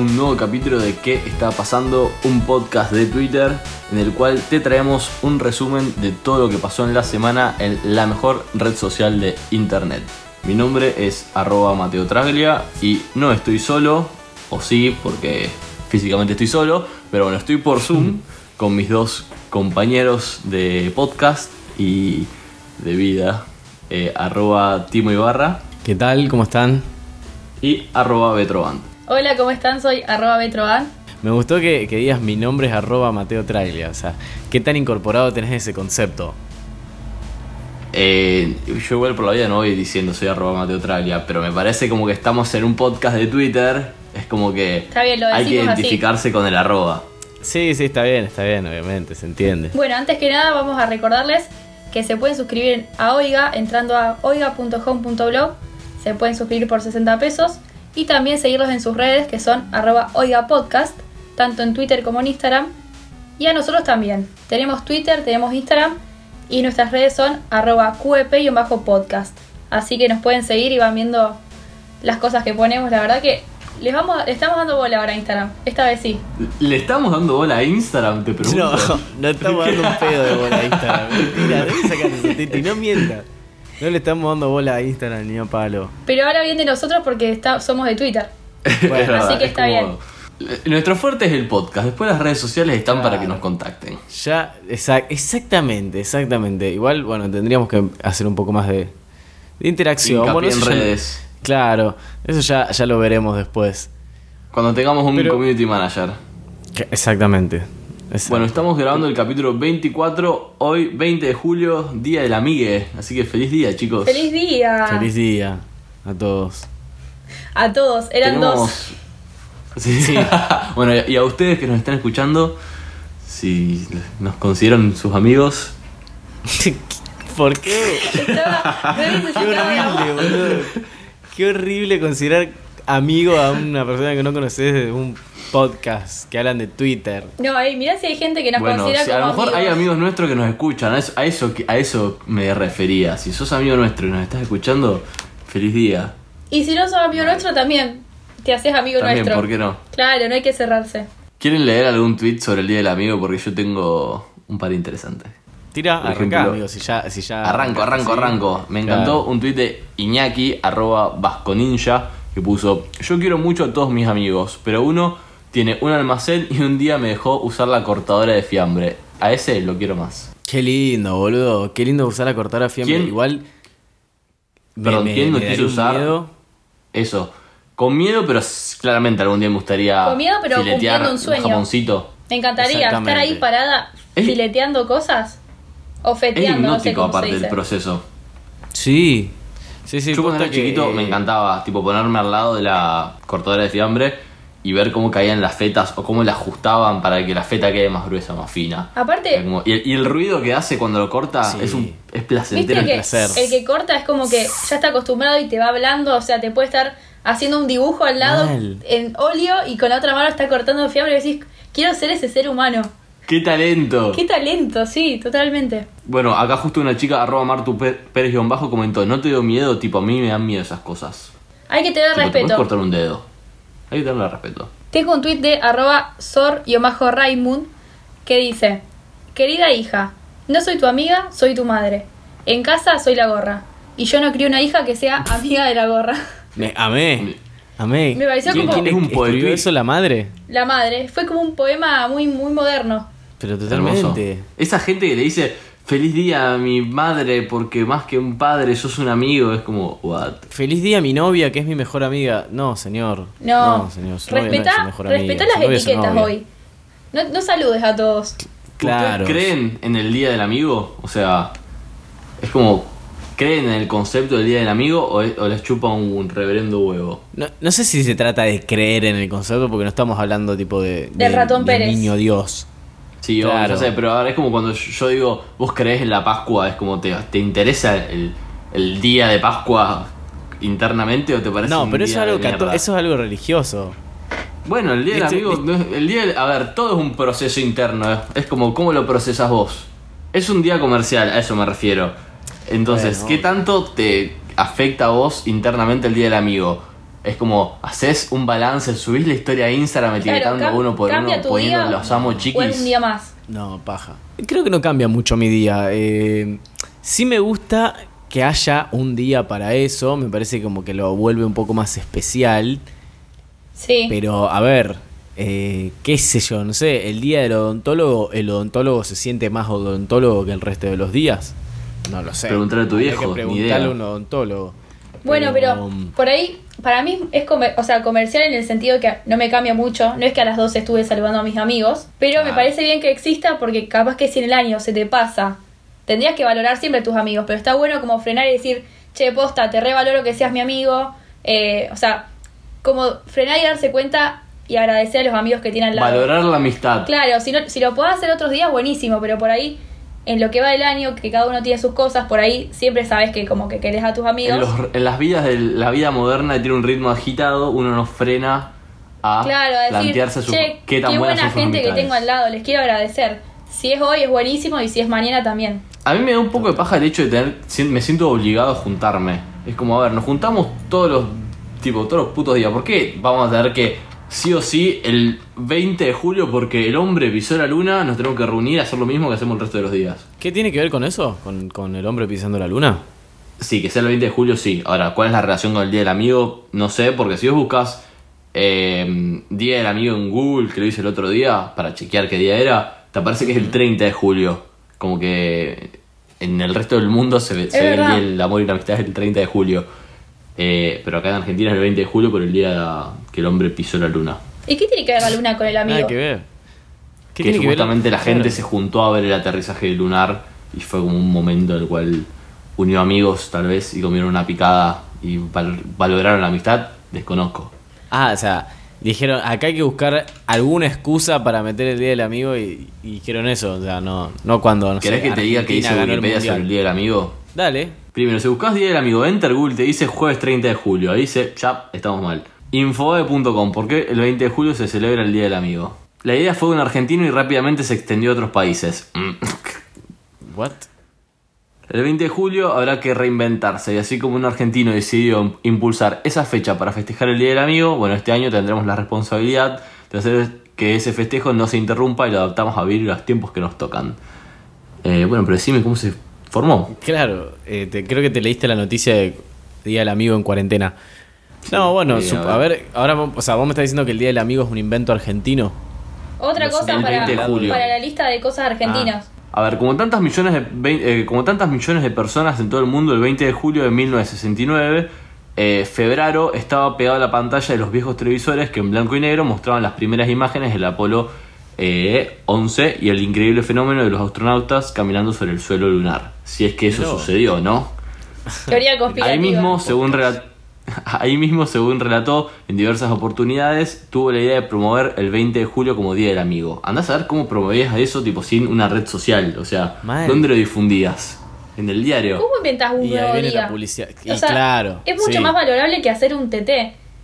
Un nuevo capítulo de ¿Qué está pasando? Un podcast de Twitter en el cual te traemos un resumen de todo lo que pasó en la semana en la mejor red social de internet. Mi nombre es arroba Mateo Traglia y no estoy solo, o sí, porque físicamente estoy solo, pero bueno, estoy por Zoom con mis dos compañeros de podcast y de vida, eh, arroba Timo Ibarra ¿Qué tal? ¿Cómo están? y arroba Betroband. Hola, ¿cómo están? Soy arroba Betroban. Me gustó que, que digas mi nombre es arroba Mateo Traglia. O sea, ¿qué tan incorporado tenés ese concepto? Eh, yo igual por la vida no voy diciendo soy arroba Mateo Traglia, pero me parece como que estamos en un podcast de Twitter, es como que Está bien, lo hay que así. identificarse con el arroba. Sí, sí, está bien, está bien, obviamente, se entiende. Bueno, antes que nada vamos a recordarles que se pueden suscribir a Oiga entrando a oiga.home.blog. Se pueden suscribir por 60 pesos y también seguirlos en sus redes que son arroba Oiga Podcast, tanto en Twitter como en Instagram. Y a nosotros también. Tenemos Twitter, tenemos Instagram y nuestras redes son arroba QEP-podcast. Así que nos pueden seguir y van viendo las cosas que ponemos. La verdad que les vamos, le estamos dando bola ahora a Instagram. Esta vez sí. ¿Le estamos dando bola a Instagram? Te pregunto. No, no estamos dando un pedo de bola a Instagram. Mentira, sacar ese tito y no mientas. No le estamos dando bola a Instagram ni a palo. Pero ahora bien de nosotros porque está- somos de Twitter. Verdad, así que es está bien. Nuestro fuerte es el podcast, después las redes sociales están para que nos contacten. Ya, exac- exactamente, exactamente. Igual, bueno, tendríamos que hacer un poco más de, de interacción. Bueno, en ya- redes. claro, eso ya, ya lo veremos después. Cuando tengamos un Pero- community manager. Que- Exactamente. Exacto. Bueno, estamos grabando el capítulo 24, hoy 20 de julio, Día del Amigue. Así que feliz día, chicos. ¡Feliz día! Feliz día a todos. A todos, eran Tenemos- dos. Sí. bueno, y a ustedes que nos están escuchando, si nos consideran sus amigos, ¿Por qué? Estaba Qué horrible, boludo. Qué horrible considerar amigo a una persona que no conoces de un podcast que hablan de Twitter. No, ahí, mirá si hay gente que nos bueno, considera si a como lo mejor amigos. hay amigos nuestros que nos escuchan, a eso, a eso, a eso me refería. Si sos amigo nuestro y nos estás escuchando, feliz día. Y si no sos amigo nuestro, también te haces amigo También, nuestro. ¿por qué no? Claro, no hay que cerrarse. ¿Quieren leer algún tweet sobre el Día del Amigo? Porque yo tengo un par interesantes. Tira, arranca, amigo, si ya, si ya Arranco, arranco, sí. arranco. Me encantó Claro. un tweet de Iñaki, arroba Vasconinja, que puso, yo quiero mucho a todos mis amigos, pero uno tiene un almacén y un día me dejó usar la cortadora de fiambre. A ese lo quiero más. Qué lindo, boludo. Qué lindo usar la cortadora fiambre. ¿Quién- Igual. Perdón, ¿quién no quiso usar? miedo. Eso. Con miedo, pero claramente algún día me gustaría Con miedo, pero filetear cumpliendo un sueño. jamoncito. Me encantaría estar ahí parada Es- fileteando cosas. O Es feteando, no sé hipnótico se aparte del proceso. Sí. Sí, sí, Yo cuando era que- chiquito me encantaba, tipo, ponerme al lado de la cortadora de fiambre y ver cómo caían las fetas o cómo la ajustaban para que la feta quede más gruesa, más fina. Aparte- como- y, el, y el ruido que hace cuando lo corta Sí. es un es Viste placentero. que placer. el que corta es como que ya está acostumbrado y te va hablando, o sea, te puede estar haciendo un dibujo al lado Mal. en óleo y con la otra mano está cortando fiambre y decís, quiero ser ese ser humano. ¡Qué talento! Qué talento, sí, totalmente. Bueno, acá justo una chica, arroba Martu Pe- Pérez guion bajo, comentó, no te dio miedo, tipo, a mí me dan miedo esas cosas. Hay que tener Tipo, te puedes respeto. cortar un dedo. Hay que tenerle respeto. Tengo un tweet de arroba sor-raimund que dice, querida hija, no soy tu amiga, soy tu madre. En casa soy la gorra. Y yo no crío una hija que sea amiga de la gorra. Me, amé. Amé. Me pareció ¿Quién- como quién es un ¿Escribió poetry? eso la madre? la madre. Fue como un poema muy, muy moderno. Pero Hermoso. totalmente. Esa gente que le dice, feliz día a mi madre porque más que un padre sos un amigo, es como, what? Feliz día a mi novia, que es mi mejor amiga. No, señor. No, señor. Novia no mejor su las etiquetas hoy. No, no saludes a todos. Claro. ¿Ustedes creen en el día del amigo? O sea, es como, ¿creen en el concepto del Día del Amigo o, es- o les chupa un reverendo huevo? No, no sé si se trata de creer en el concepto porque no estamos hablando tipo de... Del ratón del Pérez. niño Dios. Sí, Claro. ya sé, pero ahora es como cuando yo digo, vos creés en la Pascua, es como te, te interesa el, el día de Pascua internamente o te parece No, un pero eso es, día algo eso es algo religioso. Bueno, el día del amigo, el día del- a ver, todo es un proceso interno, es, es como cómo lo procesas vos. Es un día comercial, a eso me refiero. Entonces, Bueno. ¿qué tanto te afecta a vos internamente el día del amigo? Es como, haces un balance, subís la historia a Instagram etiquetando Claro, uno por cambia uno, poniendo día los amo O es un chiquis. día más. No, paja. Creo que no cambia mucho mi día. Eh, sí me gusta que haya un día para eso. Me parece como que lo vuelve un poco más especial. Sí. Pero, a ver, eh, qué sé yo, no sé, el día del odontólogo, ¿el odontólogo se siente más odontólogo que el resto de los días? No lo sé. Preguntale a tu viejo, que ni preguntarle idea. a un odontólogo. Bueno, pero um, por ahí, para mí es comer- o sea, comercial en el sentido que no me cambia mucho. No es que a las 12 estuve saludando a mis amigos, pero me Claro. parece bien que exista porque capaz que si en el año se te pasa, tendrías que valorar siempre a tus amigos, pero está bueno como frenar y decir, che, posta, te revaloro que seas mi amigo. Eh, o sea, como frenar y darse cuenta y agradecer a los amigos que tienen lado. Valorar la amistad. Claro, si, no, si lo podés hacer otros días, buenísimo, pero por ahí, en lo que va del año, que cada uno tiene sus cosas, por ahí siempre sabes que como que querés a tus amigos. En, los- en las vidas de la vida moderna que tiene un ritmo agitado, uno no frena a Claro, a decir, plantearse su, che, qué tan buena gente que tengo al lado, les quiero agradecer. Si es hoy es buenísimo y si es mañana también. A mí me da un poco de paja el hecho de tener, me siento obligado a juntarme. Es como, a ver, nos juntamos todos los, tipo, todos los putos días. ¿Por qué vamos a tener que, sí o sí, el 20 de julio, porque el hombre pisó la luna, nos tenemos que reunir a hacer lo mismo que hacemos el resto de los días? ¿Qué tiene que ver con eso? ¿Con, con el hombre pisando la luna? Sí, que sea el 20 de julio, sí. Ahora, ¿cuál es la relación con el Día del Amigo? No sé, porque si vos buscas eh, Día del Amigo en Google, que lo hice el otro día, para chequear qué día era, te aparece que es el 30 de julio. Como que en el resto del mundo se ve, se Es ve el. Día del Amor y la Amistad es el 30 de julio. Eh, pero acá en Argentina es el 20 de julio por el día que el hombre pisó la luna. ¿Y qué tiene que ver la luna con el amigo? Nada que ver. ¿Qué Que tiene que ver? justamente la gente Claro. se juntó a ver el aterrizaje lunar y fue como un momento en el cual unió amigos tal vez y comieron una picada y val- valoraron la amistad, desconozco. Ah, o sea, dijeron, acá hay que buscar alguna excusa para meter el Día del Amigo y, y dijeron eso. O sea, no, no cuando, no ¿Querés sé, que te diga que dice ganó el Wikipedia sobre el. Día del Amigo? Dale. Primero, si buscas Día del Amigo, enter Google te dice jueves 30 de julio. Ahí dice, chap, estamos mal. Infobae.com, ¿por qué el 20 de julio se celebra el Día del Amigo? La idea fue de un argentino y rápidamente se extendió a otros países. Mm. What? El 20 de julio habrá que reinventarse y así como un argentino decidió impulsar esa fecha para festejar el Día del Amigo, bueno, este año tendremos la responsabilidad de hacer que ese festejo no se interrumpa y lo adaptamos a vivir los tiempos que nos tocan. Eh, bueno, pero decime cómo se formó. Claro, eh, te- creo que te leíste la noticia de Día del Amigo en cuarentena. No, bueno, sí, a a ver. ahora, vos- o sea, vos me estás diciendo que el Día del Amigo es un invento argentino. Otra cosa para, 20 de julio. para la lista de cosas argentinas. A ver, como tantas millones de, eh, como tantas millones de personas en todo el mundo, el 20 de julio de 1969, eh, Febraro estaba pegado a la pantalla de los viejos televisores que en blanco y negro mostraban las primeras imágenes del Apolo eh, 11 y el increíble fenómeno de los astronautas caminando sobre el suelo lunar. Si es que eso sucedió, ¿no? Teoría conspirativa. Ahí mismo, según ahí mismo, según relató en diversas oportunidades, tuvo la idea de promover el 20 de julio como Día del Amigo. Andás a ver cómo promovías eso tipo sin una red social, o sea, Mal. ¿dónde lo difundías? En el diario. ¿Cómo inventás un Y ahí nuevo viene día? la publicidad. Y O sea, claro, Es mucho sí. más valorable que hacer un TT.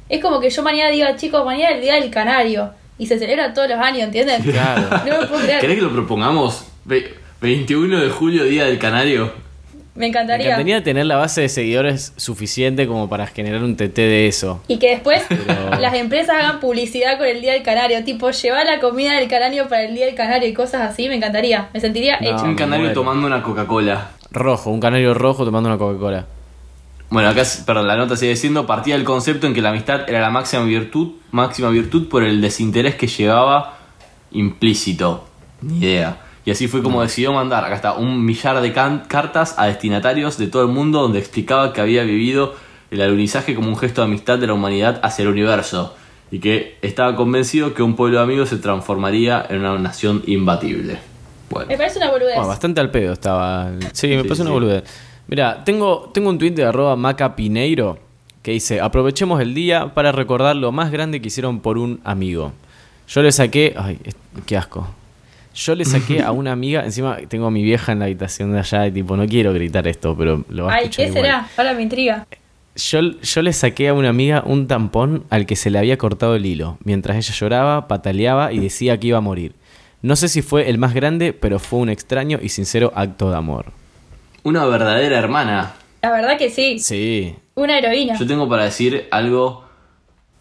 Es como que yo mañana diga, chicos, mañana es el día del canario. Y se celebra todos los años, ¿entienden? Claro. No me puedo creer. ¿Querés que lo propongamos? Ve- 21 de julio, Día del Canario. Me Me encantaría. encantaría tener la base de seguidores suficiente como para generar un TT de eso. Y que después Pero- las empresas hagan publicidad con el Día del Canario. Tipo, llevar la comida del canario para el Día del Canario y cosas así. Me encantaría. Me sentiría No. hecho. Un canario tomando una Coca-Cola. Rojo, un canario rojo tomando una Coca-Cola. Bueno, acá, perdón, la nota sigue diciendo, partía del concepto en que la amistad era la máxima virtud, máxima virtud por el desinterés que llevaba implícito. Ni idea. Y así fue como decidió mandar, acá está, un millar de cartas a destinatarios de todo el mundo donde explicaba que había vivido el alunizaje como un gesto de amistad de la humanidad hacia el universo y que estaba convencido que un pueblo de amigos se transformaría en una nación imbatible. Bueno, Me parece una boludez. Bueno, bastante al pedo estaba. Sí, me Sí, pasó una boludez. Mira, tengo, tengo un tweet de arroba macapineiro que dice, aprovechemos el día para recordar lo más grande que hicieron por un amigo. Yo le saqué, ay, qué asco. Yo le saqué a una amiga, encima tengo a mi vieja en la habitación de allá y tipo, no quiero gritar esto, pero lo va a Ay, escuchar ¿qué igual. será? Ahora me intriga. Yo, yo le saqué a una amiga un tampón al que se le había cortado el hilo, mientras ella lloraba, pataleaba y decía que iba a morir. No sé si fue el más grande, pero fue un extraño y sincero acto de amor. Una verdadera hermana. La verdad que sí. Sí. Una heroína. Yo tengo para decir algo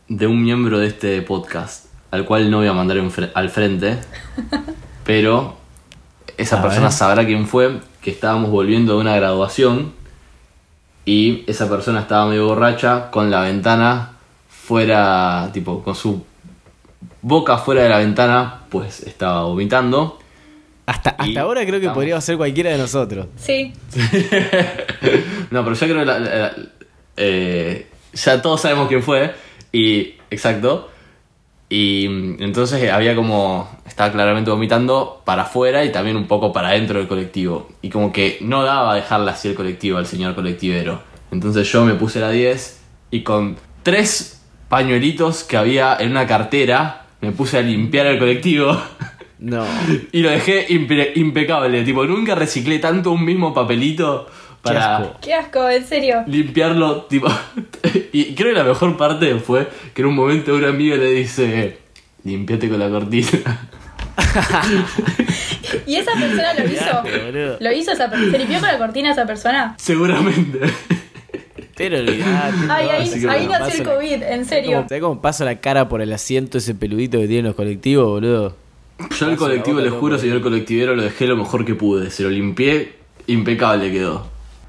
de un miembro de este podcast, al cual no voy a mandar en fre- al frente, pero esa A persona ver. sabrá quién fue, que estábamos volviendo de una graduación y esa persona estaba medio borracha con la ventana fuera, tipo, con su boca fuera de la ventana, pues estaba vomitando. Hasta, hasta Y ahora creo que podría ser cualquiera de nosotros. Sí. No, pero yo creo que la- la- la- eh, ya todos sabemos quién fue. Y. Exacto. Y mm, entonces eh, había como. Estaba claramente vomitando para afuera y también un poco para adentro del colectivo. Y como que no daba a dejarle así el colectivo al señor colectivero. Entonces yo me puse la 10 y con tres pañuelitos que había en una cartera me puse a limpiar el colectivo. No. Y lo dejé impe- impecable. Tipo, nunca reciclé tanto un mismo papelito para asco. Qué asco, en serio. limpiarlo. Tipo, y creo que la mejor parte fue que en un momento una amiga le dice: Limpiate con la cortina. ¿Y esa persona lo hizo? ¿Lo hizo esa persona? ¿Se limpió con la cortina esa persona? Seguramente. Pero olvidate. Ay, no, ahí, ahí bueno, nació el paso la- COVID, en ¿Sabes serio. ¿sabes cómo paso la cara por el asiento ese peludito que tienen los colectivos, boludo? Yo el colectivo, les juro, loco. señor colectivero, lo dejé lo mejor que pude. Se lo limpié, impecable quedó.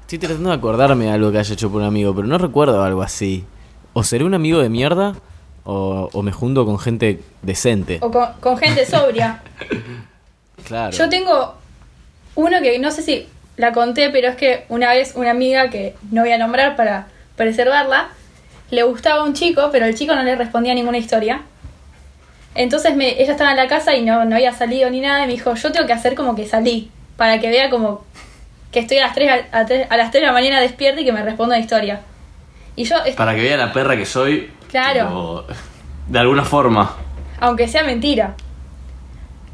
Estoy tratando de acordarme de algo que haya hecho por un amigo, pero no recuerdo algo así. O seré un amigo de mierda, o, o me junto con gente decente. O con, con gente sobria. Claro. Yo tengo uno que no sé si la conté, pero es que una vez una amiga que no voy a nombrar para preservarla, le gustaba un chico, pero el chico no le respondía ninguna historia. Entonces me, ella estaba en la casa y no, no había salido ni nada y me dijo, yo tengo que hacer como que salí, para que vea como que estoy a las 3, a, a tres- a las 3 de la mañana despierta y que me responda la historia. Y yo, Para que vea la perra que soy. Claro. tipo, de alguna forma. aunque sea mentira,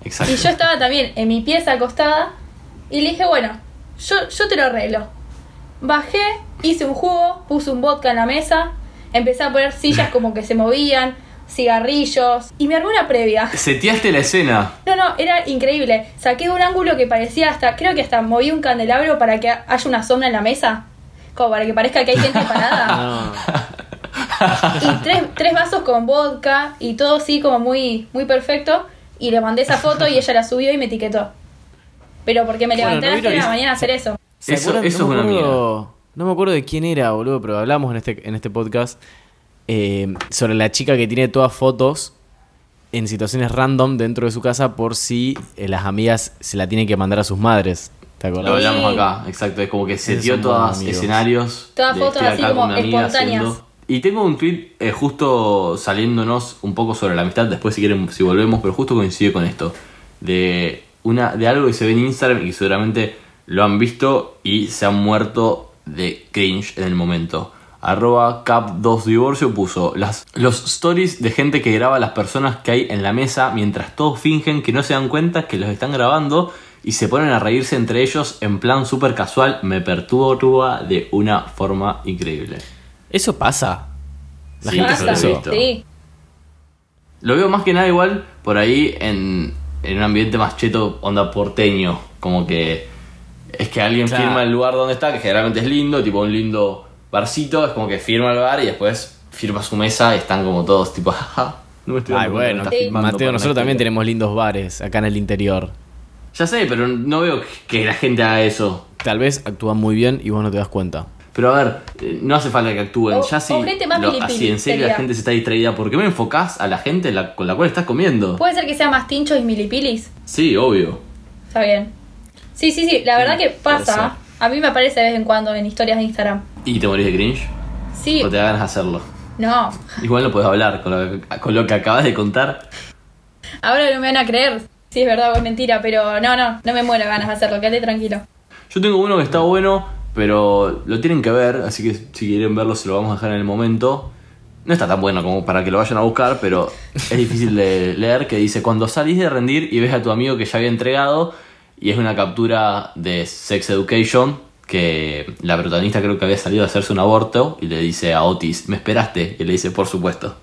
Exacto. Y yo estaba también en mi pieza acostada y le dije, bueno, yo, yo te lo arreglo. Bajé, hice un jugo, puse un vodka en la mesa, empecé a poner sillas como que se movían, cigarrillos y me armé una previa. Seteaste la escena. No, no, era increíble. Saqué un ángulo que parecía hasta, creo que hasta moví un candelabro para que haya una sombra en la mesa. Como para que parezca que hay gente parada. No. Y tres, tres vasos con vodka y todo así como muy, muy perfecto. Y le mandé esa foto y ella la subió y me etiquetó. Pero porque me Bueno, levanté ¿no a las 3 de la mañana a hacer eso. ¿Se Eso- eso no es una acuerdo- No me acuerdo de quién era, boludo, pero hablamos en este, en este podcast eh, sobre la chica que tiene todas fotos en situaciones random dentro de su casa por si eh, las amigas se la tienen que mandar a sus madres. ¿Te Lo acordás? Sí. hablamos acá, exacto. Es como que se dio todos escenarios. Todas fotos así como espontáneas. Y tengo un tweet eh, justo saliéndonos un poco sobre la amistad. Después, si quieren, si volvemos, pero justo coincide con esto. De, una, de algo que se ve en Instagram y que seguramente lo han visto y se han muerto de cringe en el momento. Arroba cap2divorcio puso las, los stories de gente que graba a las personas que hay en la mesa mientras todos fingen que no se dan cuenta que los están grabando y se ponen a reírse entre ellos en plan súper casual. Me perturba de una forma increíble. Eso pasa. La Sí, gente lo. Sí. Veo más que nada igual por ahí en, en un ambiente más cheto, onda porteño. Como que es que alguien Claro. firma el lugar donde está, que generalmente es lindo, tipo un lindo barcito. Es como que firma el bar y después firma su mesa y están como todos tipo, jaja. No me estoy Ay, bueno, Sí. Mateo, nosotros también historia". tenemos lindos bares acá en el interior. Ya sé, pero no veo que la gente haga eso. Tal vez actúan muy bien y vos no te das cuenta. Pero a ver, eh, no hace falta que actúen. O- ya si o gente más lo- así en serio la gente se está distraída, ¿por qué me enfocás a la gente la- con la cual estás comiendo? Puede ser que sea más tinchos y milipilis. Sí, obvio. Está bien. Sí, sí, sí. La verdad que pasa. A mí me aparece de vez en cuando en historias de Instagram. ¿Y te morís de cringe? Sí. ¿O te da ganas de hacerlo? No. Igual no puedes hablar con lo, que, con lo que acabas de contar. Ahora no me van a creer si es verdad o es mentira, pero no, no. No me muero ganas de hacerlo. Quédate tranquilo. Yo tengo uno que está bueno, Pero lo tienen que ver, así que si quieren verlo se lo vamos a dejar en el momento. No está tan bueno como para que lo vayan a buscar, pero es difícil de leer que dice, cuando salís de rendir y ves a tu amigo que ya había entregado, y es una captura de Sex Education, que la protagonista creo que había salido a hacerse un aborto, y le dice a Otis, ¿me esperaste? Y le dice, por supuesto.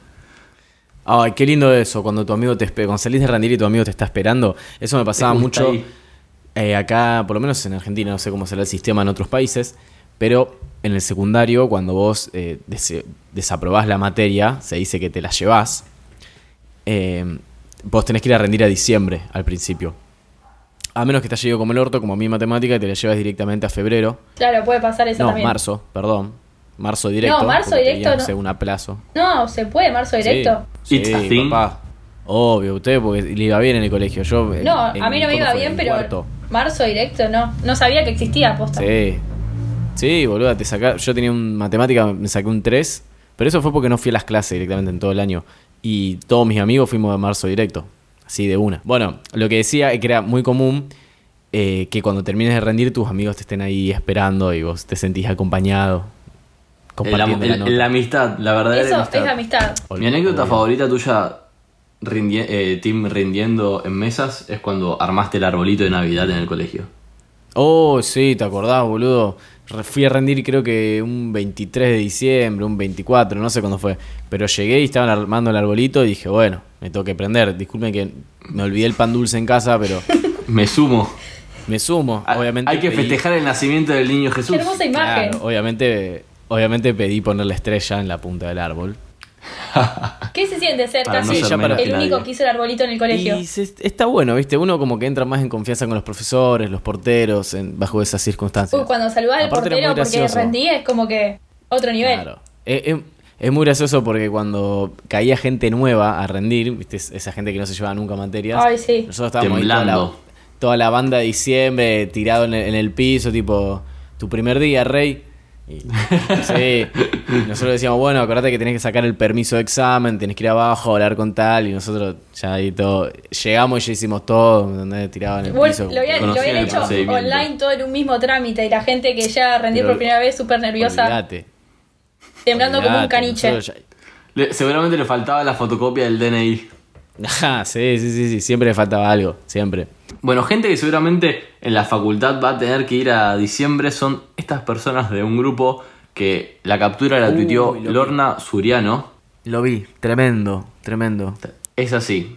Ay, qué lindo eso, cuando tu amigo te espera, cuando salís de rendir y tu amigo te está esperando. Eso me pasaba mucho eh, acá, por lo menos en Argentina, no sé cómo será el sistema en otros países, pero en el secundario, cuando vos eh, des- desaprobás la materia, se dice que te la llevás, eh, vos tenés que ir a rendir a diciembre al principio. A menos que te haya ido como el orto, como a mí en matemática, y te la llevas directamente a febrero. Claro, puede pasar eso No, también. marzo, perdón. Marzo directo. No, marzo directo no. según a plazo. No, se puede, marzo directo. Sí, It's a sí, thing. papá. Obvio, usted porque le iba bien en el colegio. Yo, en- No, en- a mí no me ¿cuándo iba bien, En pero cuarto. marzo directo no. No sabía que existía posta. Sí. Sí, boludo, te saca... yo tenía un matemática, me saqué un 3, pero eso fue porque no fui a las clases directamente en todo el año. Y todos mis amigos fuimos de marzo directo, así de una. Bueno, lo que decía es que era muy común eh, que cuando termines de rendir tus amigos te estén ahí esperando y vos te sentís acompañado. Compartiendo el- la la amistad, la verdadera Eso amistad. es amistad. Mi anécdota favorita tuya, eh, Tim rindiendo en mesas, es cuando armaste el arbolito de Navidad en el colegio. Oh, sí, te acordás, boludo. Fui a rendir creo que un 23 de diciembre, un 24, no sé cuándo fue. Pero llegué y estaban armando el arbolito y dije, bueno, me tengo que prender. Disculpen que me olvidé el pan dulce en casa, pero Me sumo. me sumo. Ah, Obviamente Hay que pedí- festejar el nacimiento del niño Jesús. Qué hermosa imagen. Claro, obviamente, obviamente pedí poner la estrella en la punta del árbol. ¿Qué se siente ser Para no casi el que único que hizo el arbolito en el colegio? Y se- está bueno, ¿viste? Uno como que entra más en confianza con los profesores, los porteros, en- bajo esas circunstancias. Uy, cuando saludás al Aparte portero porque rendí es como que otro nivel. Claro. Es, es- es muy gracioso porque cuando caía gente nueva a rendir, ¿viste? Es- esa gente que no se llevaba nunca materias, Ay, sí. nosotros estábamos ahí toda la, toda la banda de diciembre tirado en el, en el piso, tipo, tu primer día, rey. Y, nosotros decíamos, bueno, acordate que tenés que sacar el permiso de examen, tenés que ir abajo a hablar con tal, y nosotros ya ahí todo, llegamos y ya hicimos todo. Tirado en el piso. lo habían, lo hecho online todo en un mismo trámite y la gente que ya rendió Pero- por primera vez súper nerviosa, Olvidate, temblando como un caniche. nosotros ya- Le- seguramente le faltaba la fotocopia del DNI. Ajá, sí, sí, sí, sí, siempre le faltaba algo, siempre. Bueno, gente que seguramente en la facultad va a tener que ir a diciembre son estas personas de un grupo que la captura la Uy, tuiteó vi. Lorna Suriano. Lo vi, tremendo, tremendo. Es así.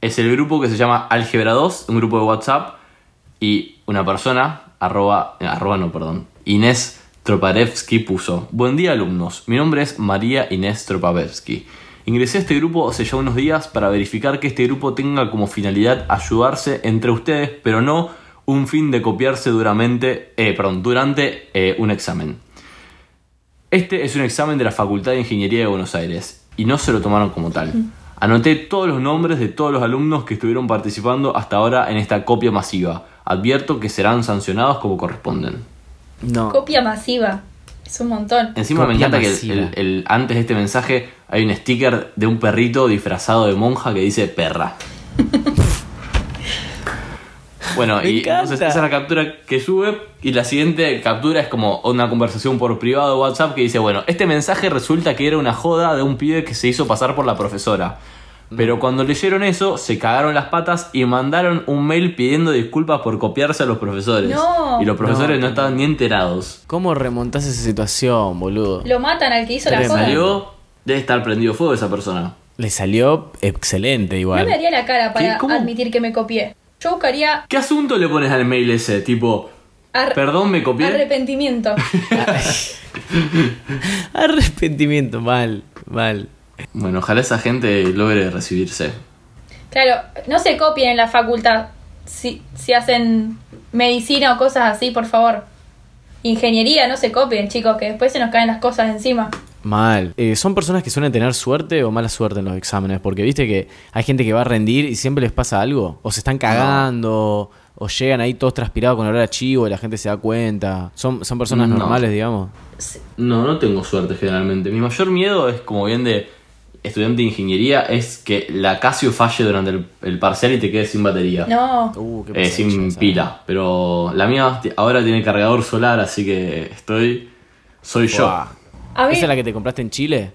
Es el grupo que se llama Álgebra 2, un grupo de WhatsApp, y una persona, arroba, eh, arroba no, perdón, Inés Troparevsky puso, Buen día alumnos, mi nombre es María Inés Troparevsky. Ingresé a este grupo hace ya unos días para verificar que este grupo tenga como finalidad ayudarse entre ustedes, pero no un fin de copiarse duramente, eh, perdón, durante eh, un examen. Este es un examen de la Facultad de Ingeniería de Buenos Aires y no se lo tomaron como tal. Anoté todos los nombres de todos los alumnos que estuvieron participando hasta ahora en esta copia masiva. Advierto que serán sancionados como corresponden. No. Copia masiva. Es un montón. Encima me encanta que el- masiva. el- el- antes de este mensaje hay un sticker de un perrito disfrazado de monja que dice perra. Bueno, Me y encanta. entonces esa es la captura que sube y la siguiente captura es como una conversación por privado de WhatsApp que dice, bueno, este mensaje resulta que era una joda de un pibe que se hizo pasar por la profesora. Pero cuando leyeron eso, se cagaron las patas y mandaron un mail pidiendo disculpas por copiarse a los profesores. No. Y los profesores No, no, estaban ni enterados. ¿Cómo remontás esa situación, boludo? Lo matan al que hizo la joda. Salió, debe estar prendido fuego esa persona. Le salió excelente No igual. me daría la cara para ¿Qué? ¿Cómo? admitir que me copié. Yo buscaría ¿Qué asunto le pones al mail ese? Tipo, ar- perdón, me copié. arrepentimiento. Arrepentimiento, mal, mal. Bueno, ojalá esa gente logre recibirse. Claro, no se copien en la facultad si, si hacen medicina o cosas así, por favor. Ingeniería, no se copien, chicos, que después se nos caen las cosas encima. Mal. Eh, ¿Son personas que suelen tener suerte o mala suerte en los exámenes? Porque viste que hay gente que va a rendir y siempre les pasa algo. O se están cagando, o llegan ahí todos transpirados con olor a chivo y la gente se da cuenta. ¿Son, son personas No. normales, digamos? No, no tengo suerte generalmente. Mi mayor miedo es como bien de estudiante de ingeniería es que la Casio falle durante el, el parcial y te quedes sin batería. No. Uh, qué Eh, sin esa. pila. Pero la mía ahora tiene cargador solar, así que estoy. Soy yo. Buah. A mí, ¿Esa es la que te compraste en Chile?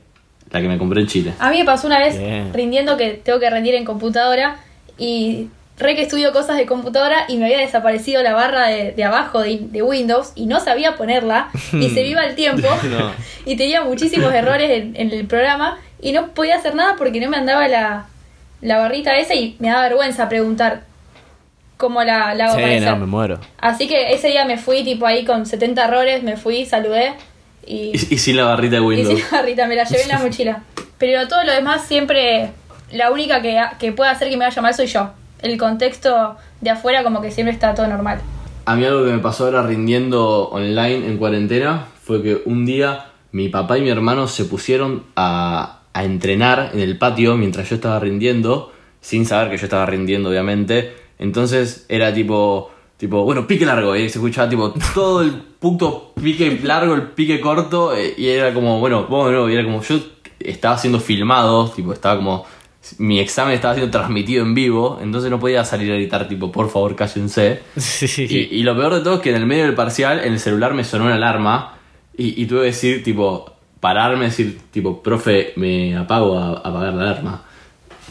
La que me compré en Chile. a mí me pasó una vez Bien. rindiendo que tengo que rendir en computadora y re que estudio cosas de computadora y me había desaparecido la barra de, de abajo de, de Windows y no sabía ponerla y se iba el tiempo No. y tenía muchísimos errores en, en el programa y no podía hacer nada porque no me andaba la, la barrita esa y me daba vergüenza preguntar cómo la, la hago Sí, no, me muero. Así que ese día me fui tipo ahí con 70 errores, me fui, saludé y, Y, y sin la barrita de y Windows. sin la barrita, me la llevé en la mochila. Pero todo lo demás siempre, la única que, que puede hacer que me vaya mal soy yo. El contexto de afuera como que siempre está todo normal. A mí algo que me pasó ahora rindiendo online en cuarentena fue que un día mi papá y mi hermano se pusieron a, a entrenar en el patio mientras yo estaba rindiendo, sin saber que yo estaba rindiendo obviamente. Entonces era tipo, tipo bueno, pique largo, y se escuchaba tipo todo el puto pique largo, el pique corto, eh, y era como, bueno, nuevo, y era como yo estaba siendo filmado, tipo estaba como mi examen estaba siendo transmitido en vivo, entonces no podía salir a gritar tipo, por favor, cállense. Sí. Y, y lo peor de todo es que en el medio del parcial, en el celular me sonó una alarma y, y tuve que decir, tipo, pararme, decir, tipo, profe, me apago a, apagar la alarma.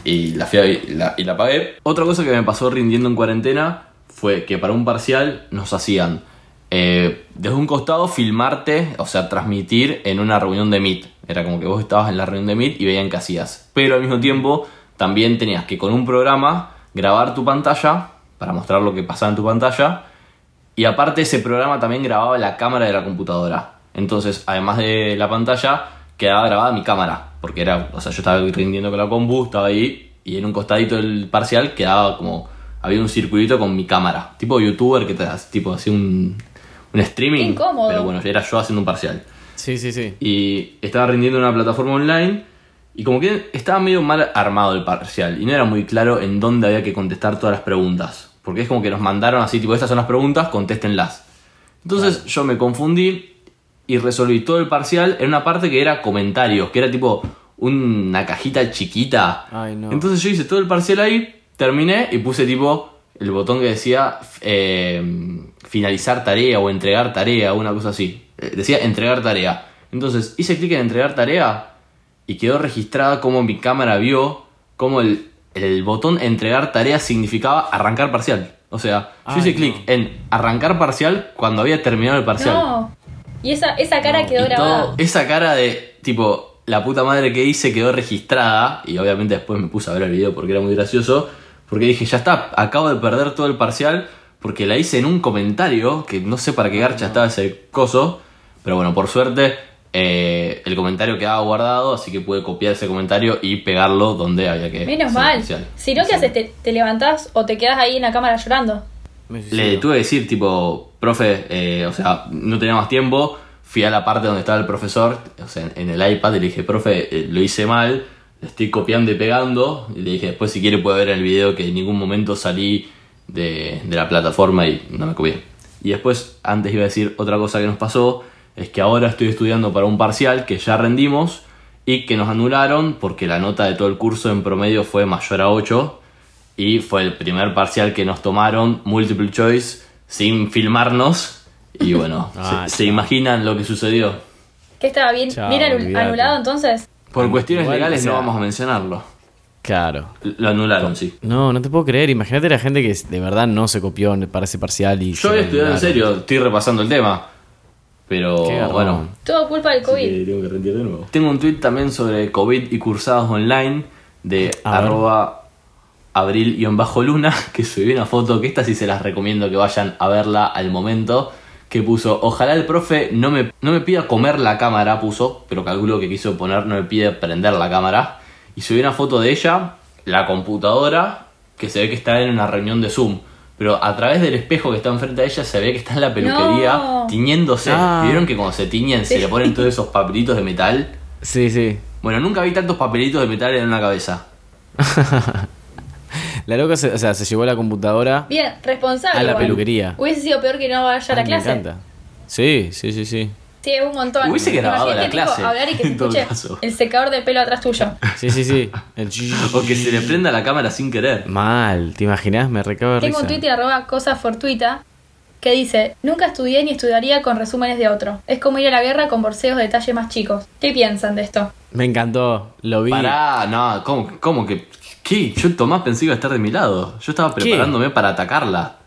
Y la, fui y, la, y apagué. Otra cosa que me pasó rindiendo en cuarentena fue que para un parcial nos hacían eh, desde un costado filmarte, o sea, transmitir en una reunión de Meet. Era como que vos estabas en la reunión de Meet y veían qué hacías. Pero al mismo tiempo también tenías que con un programa grabar tu pantalla para mostrar lo que pasaba en tu pantalla. Y aparte ese programa también grababa la cámara de la computadora. Entonces, además de la pantalla, quedaba grabada mi cámara. Porque era, o sea, yo estaba rindiendo con la compu, estaba ahí, y en un costadito del parcial quedaba como, había un circulito con mi cámara. Tipo youtuber que te tipo, hacía un, un streaming. Qué incómodo. Pero bueno, era yo haciendo un parcial. Sí, sí, sí. Y estaba rindiendo en una plataforma online. Y como que estaba medio mal armado el parcial. Y no era muy claro en dónde había que contestar todas las preguntas. Porque es como que nos mandaron así, tipo, estas son las preguntas, contéstenlas. Entonces yo me confundí y resolví todo el parcial en una parte que era comentarios, que era tipo una cajita chiquita. Ay, no. Entonces yo hice todo el parcial ahí, terminé y puse tipo el botón que decía eh, finalizar tarea o entregar tarea, una cosa así. Eh, Decía entregar tarea. Entonces hice clic en entregar tarea y quedó registrada como mi cámara vio como el, el botón entregar tarea significaba arrancar parcial. O sea, yo Ay, hice no. clic en arrancar parcial cuando había terminado el parcial. No. Y esa, esa cara quedó grabada. todo- esa cara de tipo, la puta madre que hice quedó registrada. Y obviamente después me puse a ver el video porque era muy gracioso. Porque dije, ya está, acabo de perder todo el parcial. Porque la hice en un comentario. Que no sé para qué garcha estaba ese coso. Pero bueno, por suerte, eh, el comentario quedaba guardado. Así que pude copiar ese comentario y pegarlo donde había que. Menos mal. Si no, ¿qué haces? ¿Te, te levantás o te quedas ahí en la cámara llorando? Le tuve que decir, tipo, profe, eh, o sea, no tenía más tiempo. Fui a la parte donde estaba el profesor, o sea, en el iPad, y le dije, profe, eh, lo hice mal, le estoy copiando y pegando. Y le dije, después, si quiere, puede ver el video que en ningún momento salí de, de la plataforma y no me copié. Y después, antes iba a decir otra cosa que nos pasó, es que ahora estoy estudiando para un parcial que ya rendimos y que nos anularon porque la nota de todo el curso en promedio fue mayor a 8 y fue el primer parcial que nos tomaron, multiple choice, sin filmarnos. Y bueno, Ah, se, se imaginan lo que sucedió. ¿Qué estaba bien, Chao, anulado entonces? Por cuestiones Igual, legales o sea- no vamos a mencionarlo. Claro. Lo anularon, sí. No, no te puedo creer. Imagínate la gente que de verdad no se copió para ese parcial y. Yo lo estudiar en serio, estoy repasando el tema. Pero bueno, Todo culpa del COVID. tengo que rendir de nuevo. Tengo un tweet también sobre COVID y cursados online de A ver. arroba abril-luna que subí una foto que esta sí se las recomiendo que vayan a verla al momento que puso ojalá el profe no me, no me pida comer la cámara puso pero calculo que quiso poner no me pide prender la cámara y subí una foto de ella la computadora que se ve que está en una reunión de Zoom pero a través del espejo que está enfrente de ella se ve que está en la peluquería No. tiñéndose Ah. ¿vieron que cuando se tiñen se le ponen todos esos papelitos de metal? Sí, sí. Bueno, nunca vi tantos papelitos de metal en una cabeza. La loca, se, o sea, se llevó la computadora. Bien, responsable. A la igual. peluquería. Hubiese sido peor que no vaya a la Ay, clase. Me encanta. Sí, sí, sí, sí. Sí, es un montón. Hubiese grabado la Imagínate, tipo, clase, hablar y que se escuche el secador de pelo atrás tuyo. Sí, sí, sí. El O que se le prenda la cámara sin querer. Mal, ¿te imaginas? Me recabo de Tengo un risa. Twitter arroba cosa fortuita que dice, nunca estudié ni estudiaría con resúmenes de otro. Es como ir a la guerra con borseos de detalles más chicos. ¿Qué piensan de esto? Me encantó, lo vi. Pará, no, ¿cómo, cómo que.? ¿Qué? Yo Tomás pensé que iba a estar de mi lado. Yo estaba ¿Qué? preparándome para atacarla.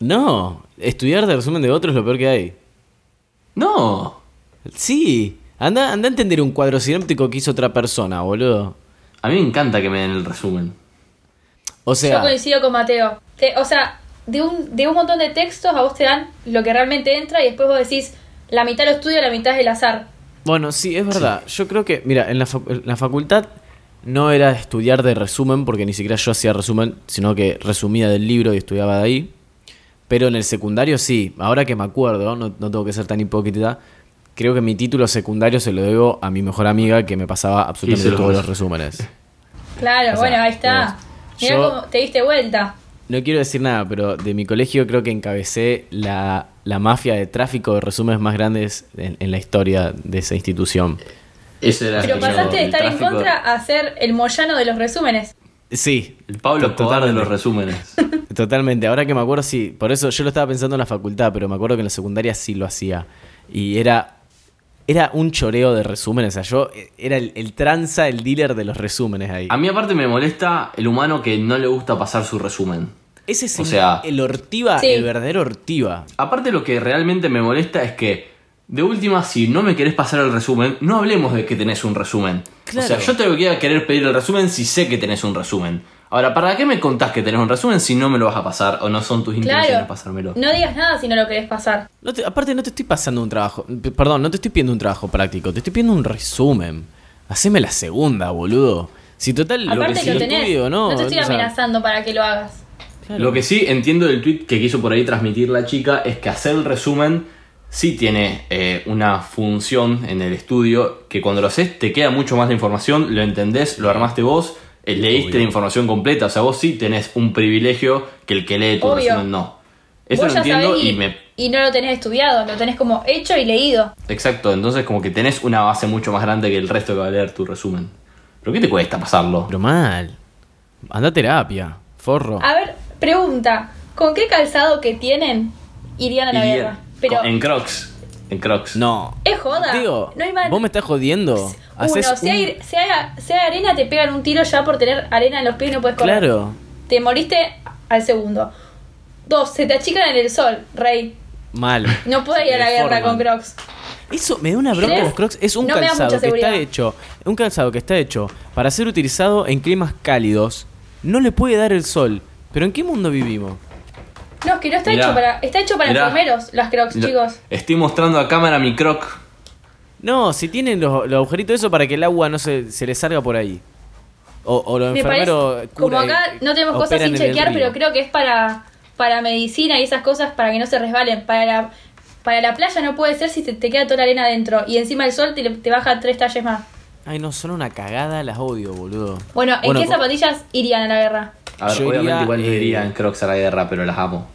No, estudiar de resumen de otro es lo peor que hay. No. Sí, anda, anda a entender un cuadro sináptico que hizo otra persona, boludo. A mí me encanta que me den el resumen. O Yo sea, coincido con Mateo. Te- o sea, de un, de un montón de textos a vos te dan lo que realmente entra y después vos decís, la mitad lo estudio, la mitad es el azar. bueno, sí, es verdad. Yo creo que, mira, en la, en la facultad no era estudiar de resumen, porque ni siquiera yo hacía resumen, sino que resumía del libro y estudiaba de ahí. Pero en el secundario sí, ahora que me acuerdo, no, no tengo que ser tan hipócrita, creo que mi título secundario se lo debo a mi mejor amiga que me pasaba absolutamente todos los resúmenes. Claro, O sea, bueno, ahí está. Mirá yo- cómo te diste vuelta. No quiero decir nada, pero de mi colegio creo que encabecé la, la mafia de tráfico de resúmenes más grandes en, en la historia de esa institución. Ese era Pero pasaste de estar en contra a ser el moyano de los resúmenes. Sí. El Pablo Escobar de los resúmenes. Totalmente. Ahora que me acuerdo, sí. Por eso yo lo estaba pensando en la facultad, pero me acuerdo que en la secundaria sí lo hacía. Y era. Era un choreo de resúmenes. O sea, yo eh, era el, el tranza, el dealer de los resúmenes ahí. A mí aparte me molesta el humano que no le gusta pasar su resumen. Ese es o el, sea- el ortiva, Sí. el verdadero ortiva. Aparte lo que realmente me molesta es que, de última, si no me querés pasar el resumen, no hablemos de que tenés un resumen. Claro. O sea, yo te voy a querer pedir el resumen si sé que tenés un resumen. Ahora, ¿para qué me contás que tenés un resumen si no me lo vas a pasar o no son tus intenciones Claro. pasármelo? No digas nada si no lo querés pasar. No te- aparte, no te estoy pasando un trabajo. Perdón, no te estoy pidiendo un trabajo práctico. Te estoy pidiendo un resumen. Haceme la segunda, boludo. Si total, lo que que lo lo tenés. estudio, No, no. te estoy o sea, amenazando para que lo hagas. claro. Lo que sí entiendo del tweet que quiso por ahí transmitir la chica es que hacer el resumen sí tiene eh, una función en el estudio que cuando lo haces te queda mucho más la información, lo entendés, lo armaste vos, eh, leíste Obvio. la información completa, o sea, vos sí tenés un privilegio que el que lee tu Obvio. resumen no. Eso vos lo ya entiendo sabés y, y me... y no lo tenés estudiado, lo tenés como hecho y leído. Exacto, entonces como que tenés una base mucho más grande que el resto que va a leer tu resumen. ¿Pero qué te cuesta pasarlo? Pero mal. Anda a terapia, forro. A ver, pregunta, ¿con qué calzado que tienen irían a la guerra? Pero En Crocs. En Crocs. No. es joda. Digo, no hay man- vos me estás jodiendo. Uno, Haces si, un- hay, si, hay, si hay arena te pegan un tiro ya por tener arena en los pies y no puedes correr. Claro. Te moriste al segundo. Dos, se te achican en el sol, rey. Mal. No puedes ir a la guerra con crocs. Eso me da una bronca ¿Crees? los crocs. Es un No calzado que está hecho. Un calzado que está hecho para ser utilizado en climas cálidos. No le puede dar el sol. ¿Pero en qué mundo vivimos? No, es que no está Mirá. hecho para. Está hecho para Mirá. enfermeros, las crocs, Lo- chicos. Estoy mostrando a cámara mi Croc. No, si tienen los, los agujeritos eso para que el agua no se, se le salga por ahí. O, o los Me parece. enfermeros Como cura- acá no tenemos cosas operan sin en el chequear, río. pero creo que es para, para medicina y esas cosas para que no se resbalen. Para la, para la playa no puede ser si te, te queda toda la arena adentro y encima el sol te, te baja tres talles más. Ay, no, son una cagada, las odio, boludo. Bueno, ¿en Bueno, qué zapatillas irían a la guerra? A ver, Yo obviamente iría, igual no iría en Crocs a la guerra, pero las amo.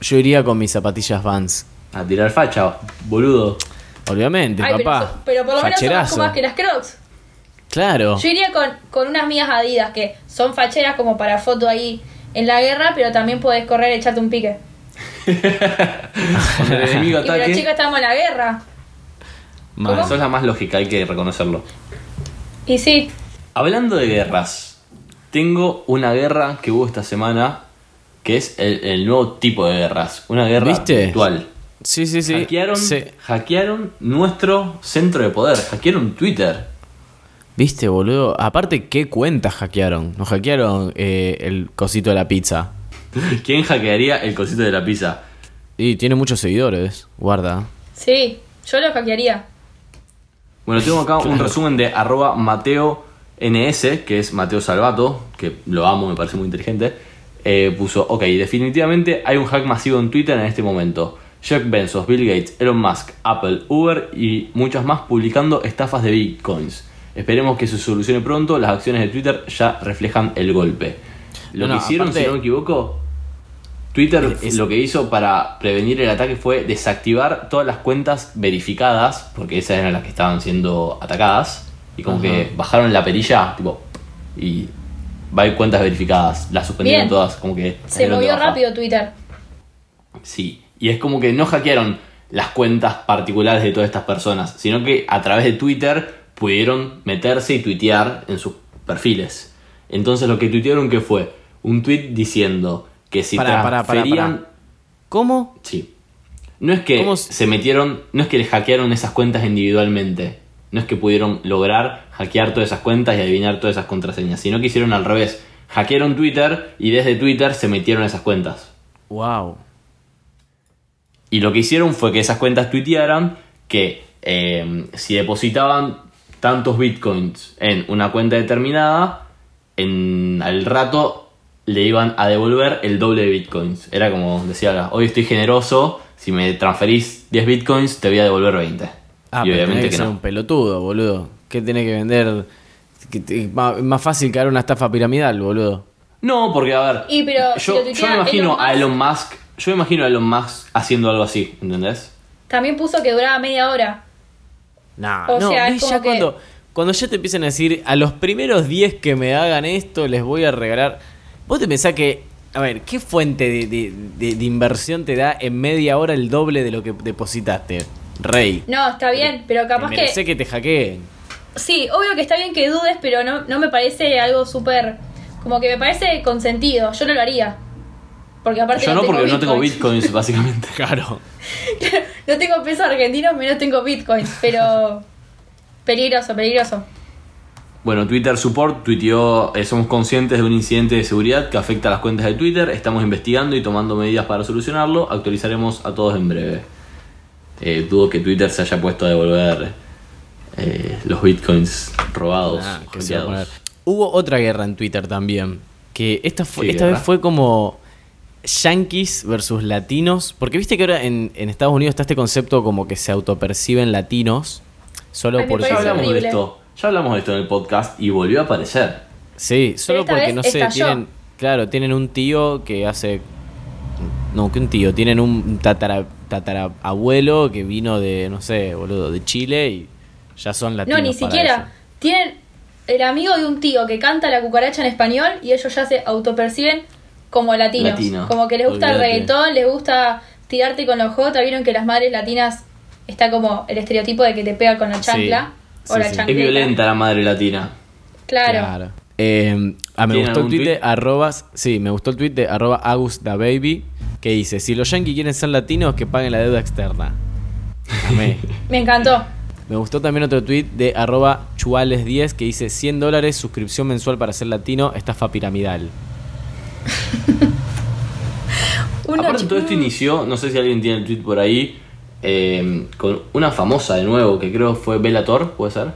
Yo iría con mis zapatillas Vans. A tirar facha, boludo. Obviamente, Ay, pero, papá. so- pero por lo menos son más Facherazo. que las crocs. Claro. Yo iría con, con unas mías Adidas que son facheras como para foto ahí en la guerra, pero también podés correr y echarte un pique. El enemigo Y pero ataque. chicos, estamos en la guerra. Mal. Eso es la más lógica, hay que reconocerlo. Y sí, Hablando de guerras, tengo una guerra que hubo esta semana que es el, el nuevo tipo de guerras. Una guerra ¿Viste? virtual. Sí, sí, sí. Hackearon, Sí. hackearon nuestro centro de poder, hackearon Twitter. ¿Viste, boludo? Aparte, ¿qué cuentas hackearon? Nos hackearon eh, el cosito de la pizza. ¿Quién hackearía el cosito de la pizza? Y tiene muchos seguidores. Guarda. sí, yo lo hackearía. Bueno, tengo acá un resumen de arroba Mateo NS, que es Mateo Salvato, que lo amo, me parece muy inteligente. Eh, puso, ok, definitivamente hay un hack masivo en Twitter en este momento. Jeff Bezos, Bill Gates, Elon Musk, Apple, Uber y muchas más publicando estafas de bitcoins. Esperemos que se solucione pronto, las acciones de Twitter ya reflejan el golpe. Lo No, que hicieron, aparte- si no me equivoco, Twitter Es- lo que hizo para prevenir el ataque fue desactivar todas las cuentas verificadas, porque esas eran las que estaban siendo atacadas, y como Ajá. que bajaron la perilla, tipo, y va a haber cuentas verificadas, las suspendieron Bien. todas, como que... Se movió rápido Twitter. Sí, y es como que no hackearon las cuentas particulares de todas estas personas, sino que a través de Twitter pudieron meterse y tuitear en sus perfiles. Entonces lo que tuitearon que fue un tweet diciendo que si Pará. ¿Cómo? Sí. No es que ¿Cómo s- se metieron, no es que les hackearon esas cuentas individualmente. No es que pudieron lograr hackear todas esas cuentas y adivinar todas esas contraseñas, sino que hicieron al revés. Hackearon Twitter y desde Twitter se metieron esas cuentas. Wow. Y lo que hicieron fue que esas cuentas tuitearan que eh, si depositaban tantos bitcoins en una cuenta determinada, en al rato le iban a devolver el doble de bitcoins. Era como decía, hoy estoy generoso, si me transferís 10 bitcoins te voy a devolver 20. Ah, y pero obviamente que que ser no. un pelotudo, boludo. ¿Qué tenés que vender? Más, más fácil caer una estafa piramidal, boludo. No, porque a ver, Y, pero yo, me imagino Elon a Elon Musk, yo me imagino a Elon Musk haciendo algo así, ¿entendés? También puso que duraba media hora. Nah, O no, sea, es ves, como ya que- cuando, cuando ya te empiezan a decir, a los primeros 10 que me hagan esto, les voy a regalar. Vos te pensás que, a ver, ¿qué fuente de, de- de- de inversión te da en media hora el doble de lo que depositaste? Rey. No, está bien, pero capaz que... merecés que te hackeen. Sí, obvio que está bien que dudes, pero no, no me parece algo súper... Como que me parece consentido. Yo no lo haría. Porque aparte Yo no, tengo porque no tengo bitcoins. bitcoins, básicamente. Claro. no tengo pesos argentinos, menos tengo bitcoins. Pero... peligroso, peligroso. Bueno, Twitter Support tuiteó, eh, somos conscientes de un incidente de seguridad que afecta a las cuentas de Twitter, estamos investigando y tomando medidas para solucionarlo, actualizaremos a todos en breve. Eh, dudo que Twitter se haya puesto a devolver eh, los bitcoins robados. Ah. Hubo otra guerra en Twitter también. Que esta, fue, ¿Qué esta guerra? vez fue como yankees versus latinos. Porque viste que ahora en, en Estados Unidos está este concepto como que se autoperciben latinos. Solo Ay, porque. Ya hablamos de esto, ya hablamos de esto en el podcast y volvió a aparecer. Sí, solo porque no sé, estalló. tienen. Claro, tienen un tío que hace. No, que un tío. Tienen un tatara, tatarabuelo que vino de, no sé, boludo, de Chile y ya son latinos. No, ni para siquiera. eso. Tienen el amigo de un tío que canta la cucaracha en español y ellos ya se autoperciben como latinos. Latino. Como que les gusta Olvídate. el reggaetón, les gusta tirarte con los J. Vieron que las madres latinas está como el estereotipo de que te pega con la Sí. chancla o Sí, la sí. Es violenta la madre latina. Claro. Eh, ah, me ¿Tienen gustó el tweet de sí, me gustó el tweet de arroba agusdababy que dice, si los yankees quieren ser latinos, que paguen la deuda externa. Amé. Me encantó. me gustó también otro tweet de arroba chuales10 que dice 100 dólares, suscripción mensual para ser latino, estafa piramidal. Aparte todo esto inició, no sé si alguien tiene el tweet por ahí, eh, con una famosa de nuevo, que creo fue Bella Thor, ¿puede ser?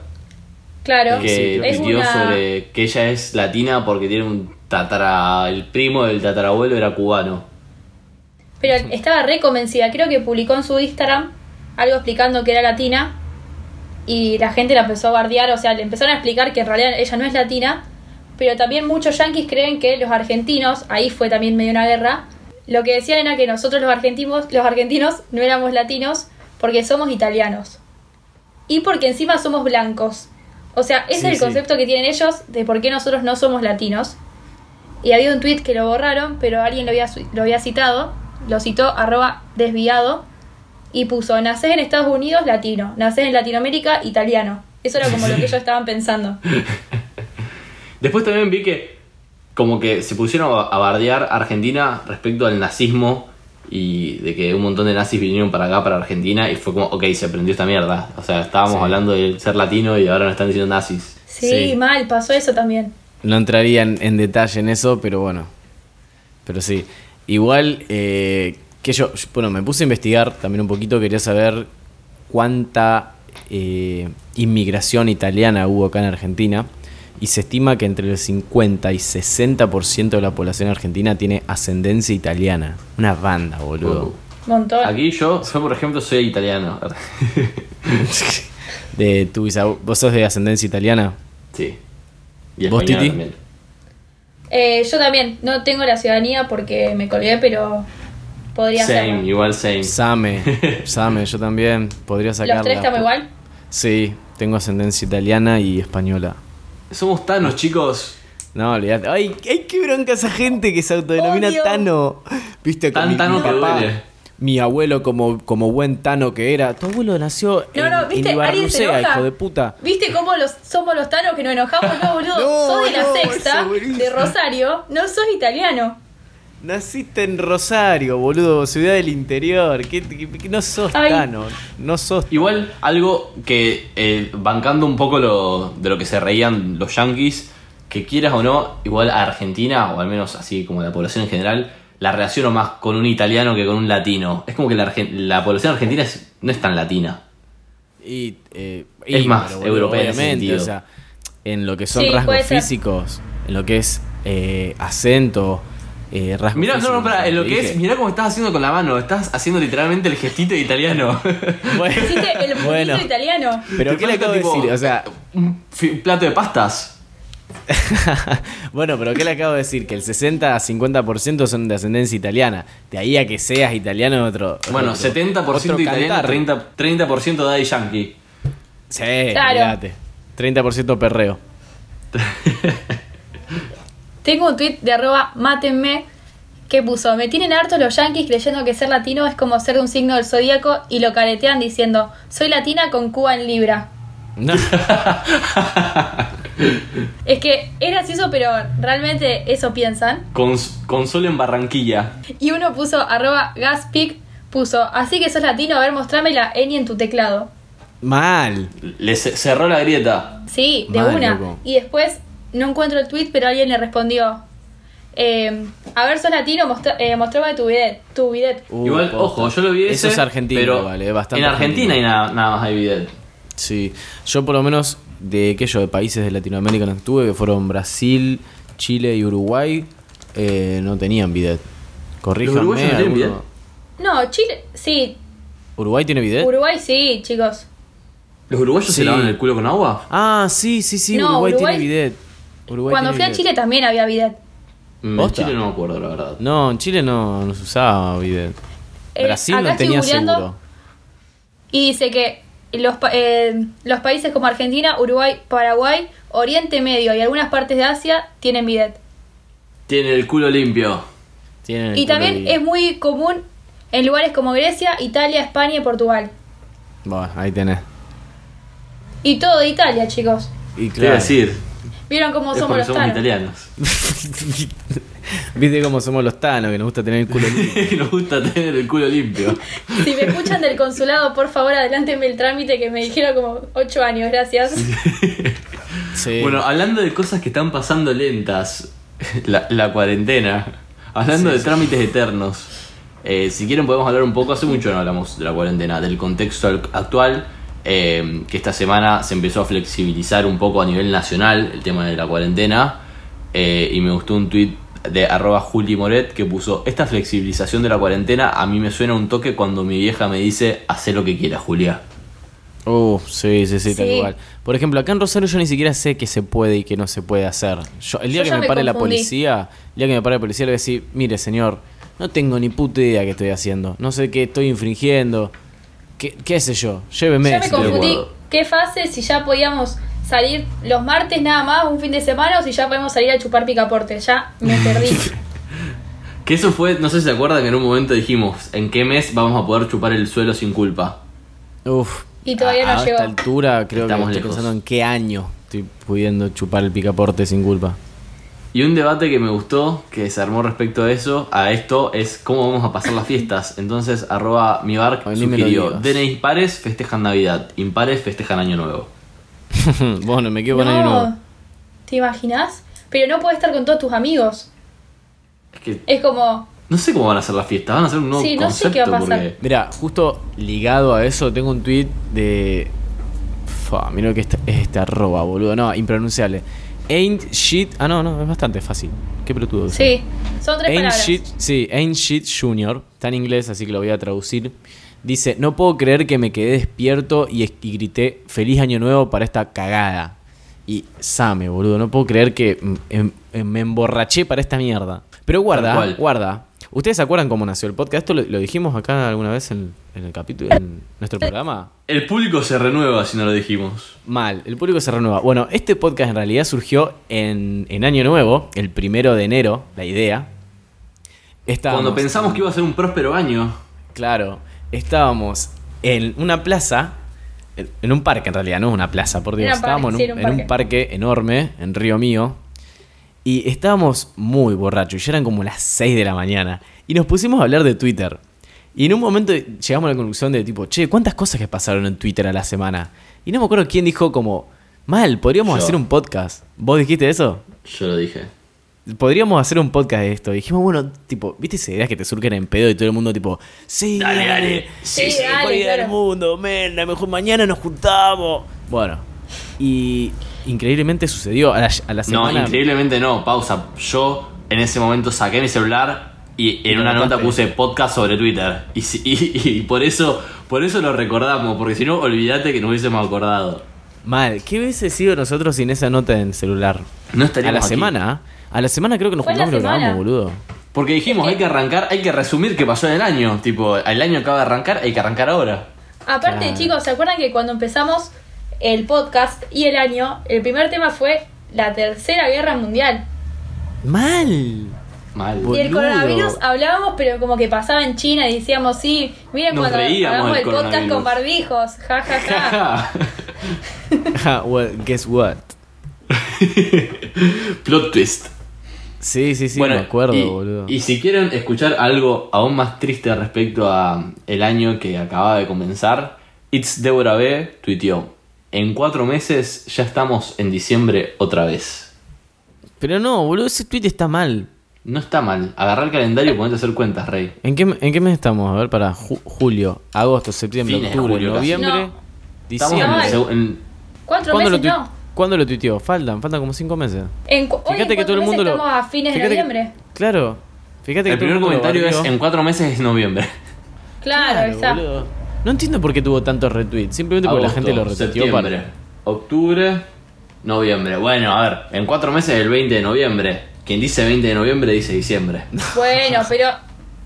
Claro. que es tuiteó una... sobre que ella es latina porque tiene un tatara. El primo del tatarabuelo era cubano. Pero estaba re convencida. Creo que publicó en su Instagram algo explicando que era latina. Y la gente la empezó a bardear. O sea, le empezaron a explicar que en realidad ella no es latina. Pero también muchos yanquis creen que los argentinos, ahí fue también medio una guerra. Lo que decían era que nosotros los argentinos, los argentinos no éramos latinos porque somos italianos. Y porque encima somos blancos. O sea, ese Sí, es el sí. concepto que tienen ellos de por qué nosotros no somos latinos. Y había un tweet que lo borraron, pero alguien lo había, lo había citado. Lo citó arroba desviado. Y puso, nacés en Estados Unidos, latino. Nacés en Latinoamérica, italiano. Eso era como lo que ellos estaban pensando. Después también vi que como que se pusieron a bardear a Argentina respecto al nazismo y de que un montón de nazis vinieron para acá, para Argentina, y fue como, ok, se aprendió esta mierda. O sea, estábamos Sí. hablando de ser latino y ahora nos están diciendo nazis. Sí, Sí. mal, pasó eso también. No entraría en, en detalle en eso, pero bueno. Pero sí. Igual, eh, que yo, bueno, me puse a investigar también un poquito, quería saber cuánta eh, inmigración italiana hubo acá en Argentina. Y se estima que entre el 50 y 60% de la población argentina tiene ascendencia italiana. Una banda, boludo. Uh. Montón. Aquí yo, yo por ejemplo, soy italiano. De tu ¿Vos sos de ascendencia italiana? sí. Y ¿Vos, Titi? también. Eh, yo también no tengo la ciudadanía porque me colgué, pero podría Same, hacerlo. igual same. Same, Same, yo también podría sacarla. ¿Los tres estamos igual? Sí, tengo ascendencia italiana y española. Somos tanos, chicos. No, olvidate. Ay, ay, qué bronca esa gente que se autodenomina Odio. Tano. Viste, con Tan mi, Tano mi que papá, duele. mi abuelo como, como buen Tano que era. Tu abuelo nació No, en, no, en ¿viste? Alguien se Ibarrucea, enoja. hijo de puta. ¿Viste cómo los, somos los tanos que nos enojamos? No, boludo. No, sos de la no, sexta, eso es buenísimo. de Rosario, no sos italiano. Naciste en Rosario, boludo, ciudad del interior. ¿Qué, qué- qué- no sos Ay. Tano. No sos. Igual algo que, eh, bancando un poco lo, de lo que se reían los yankees, que quieras o no, igual a Argentina, o al menos así como la población en general, la relaciono más con un italiano que con un latino. Es como que la, argen- la población argentina es- no es tan latina. Y, eh, Es más europea en ese obviamente, sentido. o sea, en lo que son Sí, rasgos físicos, en lo que es eh, acento, eh, rasgos Mirá, no, no, para, en lo que dije. es, mirá cómo estás haciendo con la mano, estás haciendo literalmente el gestito de italiano. Bueno, Hiciste el bueno, italiano. pero ¿qué le acabo de decir? O sea, un plato de pastas. bueno, pero ¿qué le acabo de decir? Que el 60 a 50% son de ascendencia italiana. De ahí a que seas italiano otro. Bueno, otro- 70% otro italiano, cantar. 30%, 30 Daddy Yankee. Sí, Claro. olvídate. 30% perreo. Tengo un tweet de arroba mátenme que puso, me tienen hartos los yankees creyendo que ser latino es como ser de un signo del zodíaco y lo caretean diciendo, soy latina con Cuba en Libra. No. Es que es gracioso, pero realmente eso piensan. Con, con sol en Barranquilla. Y uno puso arroba gaspic, puso, así que sos latino, a ver, mostrame la ñ en tu teclado. Mal. Le ce- cerró la grieta. Sí, de Mal, una. loco. Y después, no encuentro el tweet, pero alguien le respondió, eh, a ver, sos latino, mostra- eh, mostrame tu bidet. Tu bidet. Uh, igual, posta. ojo, yo lo vi ese, Eso es argentino, pero vale, bastante En Argentina argentino. hay nada, nada más hay bidet. Sí, yo por lo menos de aquellos de países de Latinoamérica que estuve, que fueron Brasil, Chile y Uruguay, eh, no tenían bidet. Corríjanme. ¿Los no tienen alguno- No, Chile, sí. ¿Uruguay tiene bidet? Uruguay sí, chicos. ¿Los uruguayos Sí. se lavan el culo con agua? ah, sí, sí, sí, No, Uruguay, Uruguay- tiene bidet. Uruguay Cuando fui a. Chile también había bidet. Mm, En ¿Posta? Chile no me acuerdo, la verdad. No, en Chile no, no se usaba bidet. Eh, Brasil acá no tenía seguro. Y dice que los, eh, los países como Argentina, Uruguay, Paraguay, Oriente Medio y algunas partes de Asia tienen bidet. Tiene el culo limpio. Tienen el Y culo también es muy común en lugares como Grecia, Italia, España y Portugal. Bueno, ahí tenés. Y todo de Italia, chicos. Y claro. decir, ¿Vieron cómo es somos los somos tanos? italianos. Viste cómo somos los tanos, que nos gusta tener el culo libre. Nos gusta tener el culo limpio. Si me escuchan del consulado, por favor, adelántenme el trámite que me dijeron como 8 años, gracias. Sí. Bueno, hablando de cosas que están pasando lentas, la, la cuarentena, hablando de trámites eternos, eh, si quieren podemos hablar un poco, hace mucho no hablamos de la cuarentena, del contexto al- actual, eh, que esta semana se empezó a flexibilizar un poco a nivel nacional el tema de la cuarentena, eh, y me gustó un tweet de arroba Juli Moret que puso, esta flexibilización de la cuarentena a mí me suena un toque cuando mi vieja me dice, haz lo que quieras, Julia. Uh, sí, sí, sí, tal Sí. cual. Por ejemplo, acá en Rosario yo ni siquiera sé qué se puede y qué no se puede hacer. Yo, el día Yo que me me pare la policía, el día que me pare la policía le voy a decir, mire señor, no tengo ni puta idea qué estoy haciendo. No sé qué estoy infringiendo. ¿Qué, qué sé yo? Lléveme. Ya me confundí. ¿Qué fase si ya podíamos salir los martes nada más, un fin de semana, o si ya podemos salir a chupar picaporte? Ya me perdí. Que eso fue, no sé si se acuerdan que en un momento dijimos, ¿en qué mes vamos a poder chupar el suelo sin culpa? Uf. Y todavía a, no a llegó. esta altura creo Estamos que estoy lejos. pensando en qué año estoy pudiendo chupar el picaporte sin culpa. Y un debate que me gustó, que se armó respecto a eso, a esto, es cómo vamos a pasar las fiestas. Entonces, arroba mi bar sugirió. DNI pares festejan Navidad, impares festejan Año Nuevo. bueno, me quedo con año nuevo. no, ¿te imaginas? Pero no puedes estar con todos tus amigos. Es que Es como, no sé cómo van a ser las fiestas, van a ser un nuevo Sí, no sé concepto qué va a pasar. porque Mira, justo ligado a eso, tengo un tweet de. Fua, mira que este, es este arroba, boludo. No, impronunciable. Ain't shit. Ah, no, no, es bastante fácil. Qué pelotudo. sí, son tres Ain't palabras. shit, sí, Ain't shit junior. Está en inglés, así que lo voy a traducir. Dice: No puedo creer que me quedé despierto y, y grité Feliz Año Nuevo para esta cagada. y Same, boludo. No puedo creer que em- me emborraché para esta mierda. Pero guarda, guarda. ¿Ustedes se acuerdan cómo nació el podcast? ¿Esto lo, lo dijimos acá alguna vez en, en el capítulo, en nuestro programa? El público se renueva si no lo dijimos. Mal, el público se renueva. Bueno, este podcast en realidad surgió en, en Año Nuevo, el primero de enero, la idea. Estábamos Cuando pensamos en- que iba a ser un próspero año. Claro, estábamos en una plaza, en, en un parque en realidad, no una plaza, por Dios. Estábamos en, sí, un, era un en un parque. parque enorme, en Río Mío, y estábamos muy borrachos, ya eran como las 6 de la mañana, y nos pusimos a hablar de Twitter. Y en un momento llegamos a la conclusión de tipo, che, ¿cuántas cosas que pasaron en Twitter a la semana? Y no me acuerdo quién dijo como, mal, podríamos Yo. hacer un podcast. ¿Vos dijiste eso? Yo lo dije. Podríamos hacer un podcast de esto. Dijimos, bueno, tipo, ¿viste esas ideas que te surgen en pedo y todo el mundo tipo, sí, Dale, dale. Sí, sí, dale, mejor idea del claro. mundo, men, la mejor mañana nos juntamos. Bueno, y increíblemente sucedió a la, a la No, semana. increíblemente no. Pausa. Yo en ese momento saqué mi celular y en una nota puse podcast sobre Twitter. Y, si- y- y por eso por eso lo recordamos, porque si no, olvídate que nos hubiésemos acordado. Mal, ¿qué hubiese sido nosotros sin esa nota en celular? No A estaríamos la aquí. semana, a la semana creo que nos la juntamos y lo grabamos, semana. boludo. Porque dijimos, hay que arrancar, hay que resumir qué pasó en el año. Tipo, el año acaba de arrancar, hay que arrancar ahora. Aparte, Claro. chicos, ¿se acuerdan que cuando empezamos el podcast y el año, el primer tema fue la tercera guerra mundial? Mal. Mal. Boludo. Y el coronavirus hablábamos, pero como que pasaba en China y decíamos, sí, miren Nos cuando hagamos del el podcast con barbijos, ja, ja, ja. Ja, well, guess what? Plot twist. Sí, sí, sí, me acuerdo, y, boludo. y si quieren escuchar algo aún más triste respecto a el año que acaba de comenzar, It's Deborah B tuiteó. En cuatro meses ya estamos en diciembre otra vez. Pero no, boludo, ese tweet está mal. No está mal. Agarrar el calendario y ponerte a hacer cuentas, Rey. ¿En qué, ¿En qué mes estamos? A ver, para ju- julio, agosto, septiembre, Fines octubre, julio, noviembre, No. Estamos en, diciembre. En- Cuatro ¿Cuándo lo, meses no. ¿Cuándo lo tuiteó? Faltan, faltan como cinco meses. En, cu- hoy Fíjate en que todo el cuatro mundo meses lo. estamos a fines fíjate de que- noviembre. claro. Fíjate que el todo primer comentario es en cuatro meses es noviembre. Claro, está. boludo. No entiendo por qué tuvo tantos retweets. Simplemente porque la gente lo retuiteó septiembre, para. octubre, noviembre. Bueno, a ver, en cuatro meses el 20 de noviembre. Quien dice 20 de noviembre dice diciembre. Bueno, pero,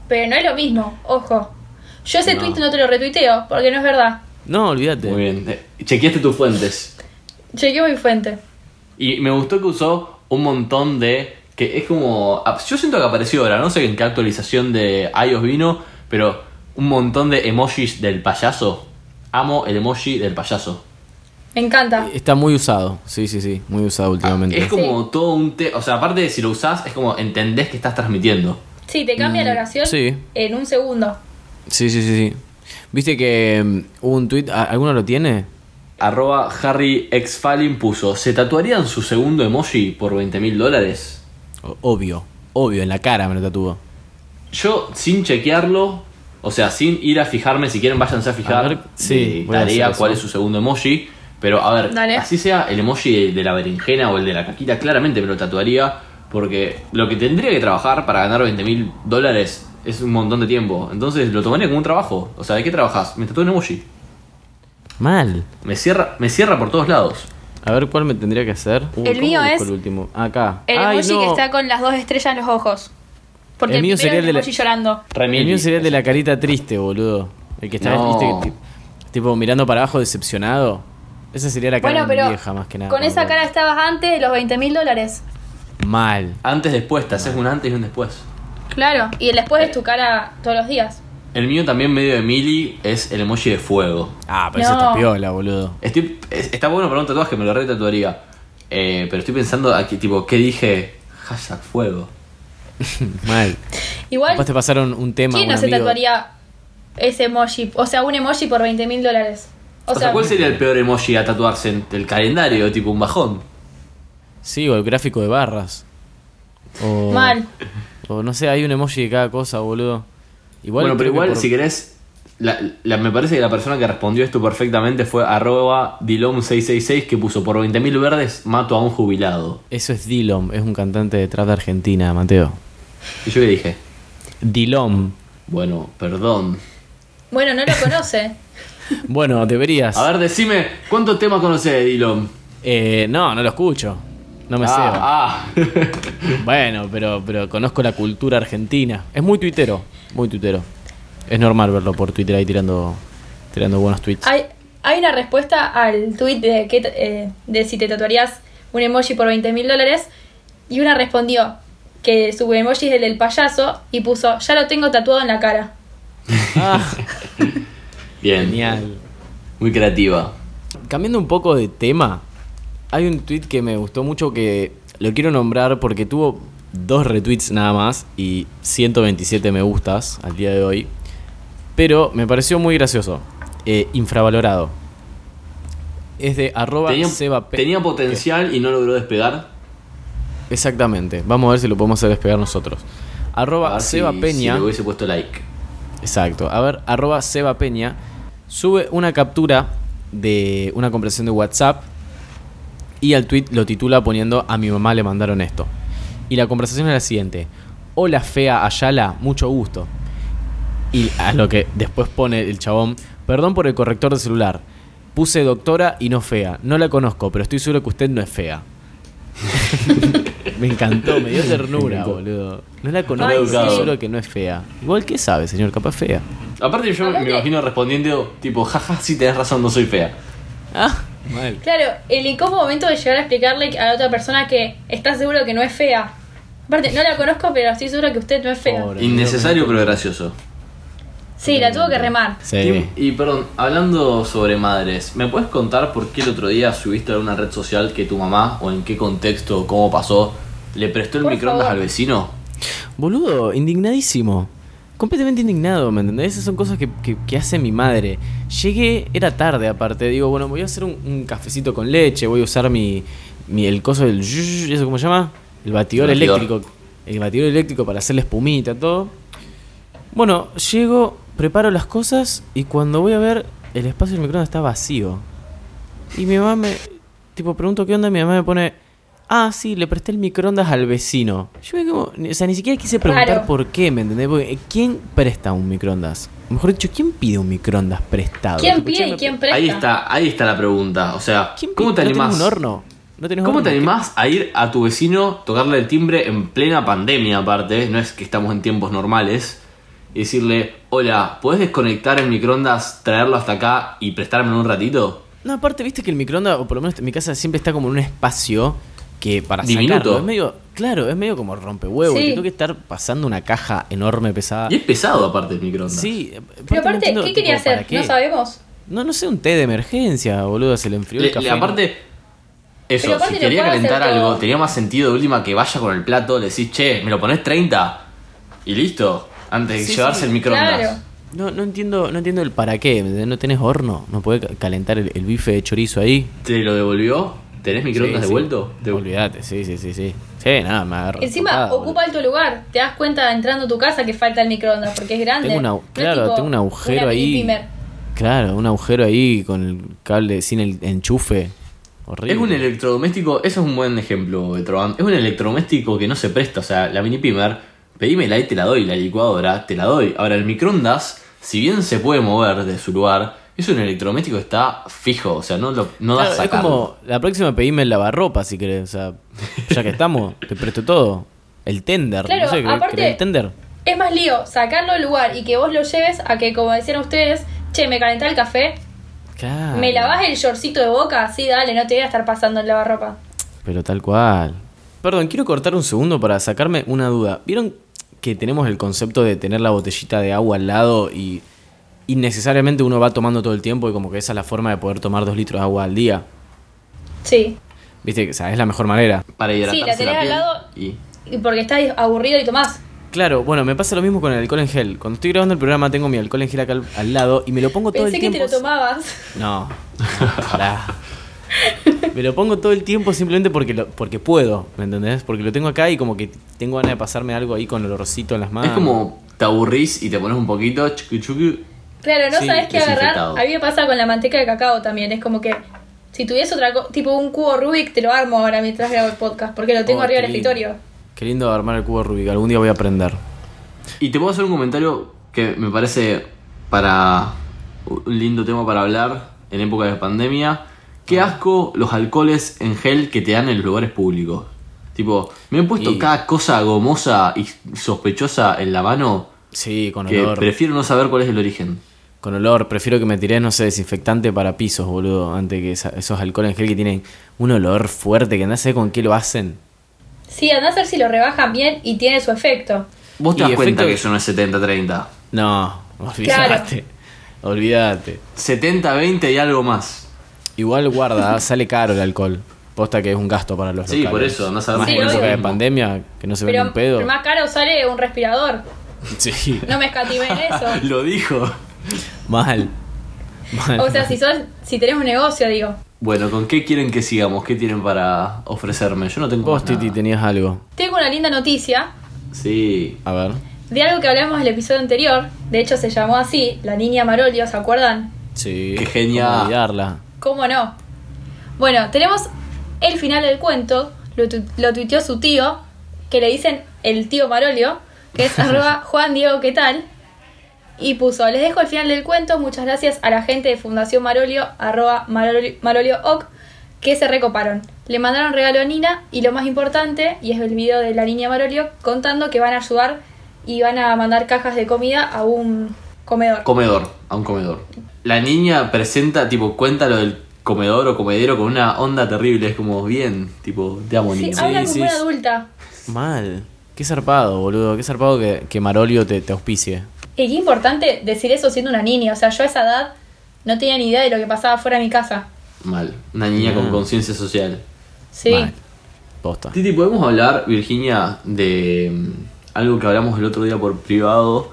pero no es lo mismo, ojo. Yo ese No. tweet no te lo retuiteo, porque no es verdad. No, olvídate. Muy bien. Eh, Chequeaste tus fuentes. Chequeo mi fuente. Y me gustó que usó un montón de. que es como. Yo siento que apareció ahora, no sé en qué actualización de iOS vino, pero un montón de emojis del payaso. Amo el emoji del payaso. Me encanta. Está muy usado. Sí, sí, sí. Muy usado últimamente. Es como todo un. te- o sea, aparte de si lo usás, es como entendés que estás transmitiendo. Sí, te cambia la oración Mm, sí. en un segundo. Sí, sí, sí, sí. ¿Viste que mm, hubo un tweet? ¿a- ¿Alguno lo tiene? Arroba Harry X puso. ¿Se tatuarían su segundo emoji por 20 mil dólares? Obvio. Obvio, en la cara me lo tatuó. Yo, sin chequearlo, o sea, sin ir a fijarme, si quieren váyanse a fijar A ver, sí, tarea cuál es su segundo emoji. Pero a ver, Dale. así sea el emoji de, de la berenjena o el de la caquita, claramente me lo tatuaría. Porque lo que tendría que trabajar para ganar 20 mil dólares es un montón de tiempo. Entonces lo tomaría como un trabajo. O sea, ¿de qué trabajas? Me tatúo un emoji. Mal. Me cierra, me cierra por todos lados. A ver cuál me tendría que hacer. Uy, El ¿cómo mío es el último. Acá. El Ay, emoji no. que está con las dos estrellas en los ojos. Porque El mío sería el de la- emoji llorando. Remil. El mío sería el de la carita triste, boludo. El que está, No. tipo mirando para abajo decepcionado. Esa sería la cara Bueno, de mi vieja más que nada. con esa cara estabas antes de los 20 mil dólares. Mal. Antes, después, te haces un antes y un después. Claro. Y el después es tu cara todos los días. El mío también medio de mili es el emoji de fuego. Ah, pero No. ese está piola, boludo. Estoy, es- está bueno para un tatuaje, me lo retatuaría. Eh, pero estoy pensando aquí, tipo, ¿qué dije? Hashtag fuego. Mal. Igual, Después te pasaron un tema. ¿quién un no se amigo- tatuaría ese emoji? O sea, un emoji por 20 mil dólares. O, sea, ¿cuál sería el peor emoji a tatuarse en el calendario? Tipo un bajón. Sí, o el gráfico de barras. O, Mal. O no sé, hay un emoji de cada cosa, boludo. Igual bueno, pero igual, por- si querés, la- la- me parece que la persona que respondió esto perfectamente fue arroba dilom666 que puso por 20 mil verdes mato a un jubilado. Eso es Dilom, es un cantante de trap de Argentina, Mateo. ¿Y yo qué dije? Dilom. Bueno, perdón. Bueno, no lo conoce. Bueno, deberías. A ver, decime, ¿cuántos temas conocés de Dilom? Eh, no, no lo escucho. No me cebo. Ah, ah. Bueno, pero, pero conozco la cultura argentina. Es muy tuitero, muy tuitero. Es normal verlo por Twitter ahí tirando, tirando buenos tweets. Hay, hay una respuesta al tweet de, que, eh, de si te tatuarías un emoji por 20 mil dólares. Y una respondió que su emoji es el del payaso y puso, ya lo tengo tatuado en la cara. Ah, Bien. genial. Muy creativa. Cambiando un poco de tema, hay un tweet que me gustó mucho que lo quiero nombrar porque tuvo dos retweets nada más y 127 me gustas al día de hoy. Pero me pareció muy gracioso. Eh, infravalorado. Es de arroba Tenía, Seba tenía potencial y no logró despegar. Exactamente. Vamos a ver si lo podemos hacer despegar nosotros. Arroba si- Seba si Peña. le hubiese puesto like. Exacto. A ver, arroba Seba Peña sube una captura de una conversación de WhatsApp y al tweet lo titula poniendo a mi mamá le mandaron esto. Y la conversación es la siguiente. Hola fea Ayala, mucho gusto. Y a lo que después pone el chabón, perdón por el corrector de celular. Puse doctora y no fea. No la conozco, pero estoy seguro que usted no es fea. me encantó, me dio ternura, boludo. No la conozco, Ay, pero estoy sí. seguro que no es fea. Igual que sabe, señor, capaz fea. Aparte yo Aparte- me imagino respondiendo tipo, jaja, sí tenés razón, no soy fea. Ah, mal. Claro, el incómodo momento de llegar a explicarle a la otra persona que está seguro que no es fea. Aparte, no la conozco, pero estoy seguro que usted no es fea. Pobre. Innecesario pero gracioso. Sí, la tuvo que remar. Sí. Y perdón, hablando sobre madres, ¿me puedes contar por qué el otro día subiste a una red social que tu mamá, o en qué contexto, o cómo pasó, le prestó el Por microondas favor. al vecino? Boludo, indignadísimo. Completamente indignado, ¿me entendés? Esas son cosas que, que- que hace mi madre. Llegué, era tarde aparte, digo, bueno, voy a hacer un, un cafecito con leche, voy a usar mi, mi- el coso del... ¿Eso cómo se llama? El batidor, El batidor. eléctrico. El batidor eléctrico para hacerle espumita, todo. Bueno, llego, preparo las cosas y cuando voy a ver, el espacio del microondas está vacío. Y mi mamá me... Tipo, pregunto qué onda, y mi mamá me pone... Ah, sí, le presté el microondas al vecino. Yo me como... O sea, ni siquiera quise preguntar Claro. por qué, ¿me entendés? Porque, eh, ¿quién presta un microondas? O Mejor dicho, ¿quién pide un microondas prestado? ¿Quién pide y quién presta? Ahí está, ahí está la pregunta. O sea, ¿Quién ¿cómo pide? te ¿No animás? un horno? ¿No ¿Cómo horno? te ¿Qué- animás a ir a tu vecino, tocarle el timbre en plena pandemia aparte? No es que estamos en tiempos normales. Y decirle, hola, ¿puedes desconectar el microondas, traerlo hasta acá y prestármelo un ratito? No, aparte, viste que el microondas, o por lo menos en mi casa, siempre está como en un espacio que para Diminuto. sacarlo es medio... Claro, es medio como rompehuevos. Sí. que Tengo que estar pasando una caja enorme, pesada. Y es pesado aparte el microondas. Sí. Pero aparte, ¿qué quería hacer? No sabemos. No, no sé, un té de emergencia, boludo, se le enfrió Le- el café. le- aparte, eso, aparte si quería calentar algo, todo. tenía más sentido de última que vaya con el plato, le decís, che, me lo pones 30 y listo, antes de Sí, llevarse sí, el microondas. claro. No, no entiendo, no entiendo el para qué. ¿No tenés horno? ¿No podés ca- calentar el, el bife de chorizo ahí? ¿Te lo devolvió? ¿Tenés microondas Sí, sí. devuelto? Te- Olvídate, sí, sí, sí, sí. Sí, nada, me agarro. Encima tocada, ocupa alto lugar. Te das cuenta entrando a tu casa que falta el microondas porque es grande. Tengo una- No es claro, tipo tengo un agujero una ahí. Claro, un agujero ahí con el cable sin el enchufe. Horrible. Es un electrodoméstico, eso es un buen ejemplo, Betroban. Es un electrodoméstico que no se presta, o sea, la mini pimer, pedímela y te la doy, la licuadora, te la doy. Ahora, el microondas, si bien se puede mover de su lugar, es un electrodoméstico que está fijo, o sea, no, lo, no Claro, das es sacarlo. como la próxima pedime el lavarropa si querés. O sea, ya que estamos, te presto todo. El tender. Claro, no sé, ¿querés- aparte- querés el tender? Es más lío sacarlo del lugar y que vos lo lleves a que, como decían ustedes, che, me calentá el café, Claro. me lavás el shortcito de boca, sí, dale, no te voy a estar pasando el lavarropa. Pero tal cual. Perdón, quiero cortar un segundo para sacarme una duda. ¿Vieron que tenemos el concepto de tener la botellita de agua al lado y innecesariamente uno va tomando todo el tiempo y como que esa es la forma de poder tomar dos litros de agua al día? Sí, Viste, que o sea, es la mejor manera. Para hidratarse Sí, la tenés al piel lado. y... y porque estás aburrido y tomás. Claro, bueno, me pasa lo mismo con el alcohol en gel. Cuando estoy grabando el programa tengo mi alcohol en gel acá al, al lado y me lo pongo todo Pensé el que tiempo. te lo tomabas. No. Me lo pongo todo el tiempo simplemente porque lo, porque puedo, ¿me entendés? Porque lo tengo acá y como que tengo ganas de pasarme algo ahí con el olorcito en las manos. Es como te aburrís y te pones un poquito, chucu chucu. Claro, no Sí, sabes qué agarrar. A mí me pasa con la manteca de cacao también. Es como que si tuviese otra cosa, tipo un cubo Rubik, te lo armo ahora mientras grabo el podcast, porque lo tengo Oh, arriba del escritorio. Qué lindo armar el cubo Rubik, algún día voy a aprender. Y te puedo hacer un comentario que me parece para un lindo tema para hablar en época de pandemia, Qué asco los alcoholes en gel que te dan en los lugares públicos. Tipo, me he puesto Y- cada cosa gomosa y sospechosa en la mano Sí, con que olor. prefiero no saber cuál es el origen. Con olor, prefiero que me tires, no sé, desinfectante para pisos, boludo, antes que esa- esos alcoholes en gel que tienen un olor fuerte, que no sé con qué lo hacen. Sí, anda a ver si lo rebajan bien y tiene su efecto. Vos te Y das cuenta efecto- que eso no es 70-30. No, olvídate. Olvídate. 70-20 y algo más. Igual guarda, sale caro el alcohol. Posta que es un gasto para los Sí, locales. por eso, a ver Más Sí, en época de pandemia, que no se vende Pero un pedo. pero más caro sale un respirador. Sí, No me escatimé en eso. Lo dijo. mal. Mal. O sea, si sos, si tenés un negocio, digo. Bueno, ¿con qué quieren que sigamos? ¿Qué tienen para ofrecerme? Yo no tengo Vos, más nada. Titi, tenías algo. Tengo una linda noticia Sí. A ver. de algo que hablamos en el episodio anterior. De hecho, se llamó así, la niña Marolio, ¿se acuerdan? Sí. Qué genial. cómo olvidarla. ¿Cómo no? Bueno, tenemos el final del cuento, lo, tu- lo tuiteó su tío, que le dicen el tío Marolio, que es arroba Juan Diego, ¿qué tal? Y puso, les dejo el final del cuento, muchas gracias a la gente de Fundación Marolio, arroba Marolio, Marolio Oc, que se recoparon. Le mandaron regalo a Nina y lo más importante, y es el video de la niña Marolio, contando que van a ayudar y van a mandar cajas de comida a un comedor. Comedor, a un comedor. La niña presenta, tipo, cuenta lo del comedor o comedero con una onda terrible. Es como, bien, tipo, te amo, sí, niña. habla como sí, una sí. adulta. Mal. Qué zarpado, boludo. Qué zarpado que, que Marolio te, te auspicie. Y qué importante decir eso siendo una niña. O sea, yo a esa edad no tenía ni idea de lo que pasaba fuera de mi casa. Mal. Una niña con Ah. conciencia social. Sí. Mal. Posta. Titi, ¿podemos hablar, Virginia, de mm, algo que hablamos el otro día por privado?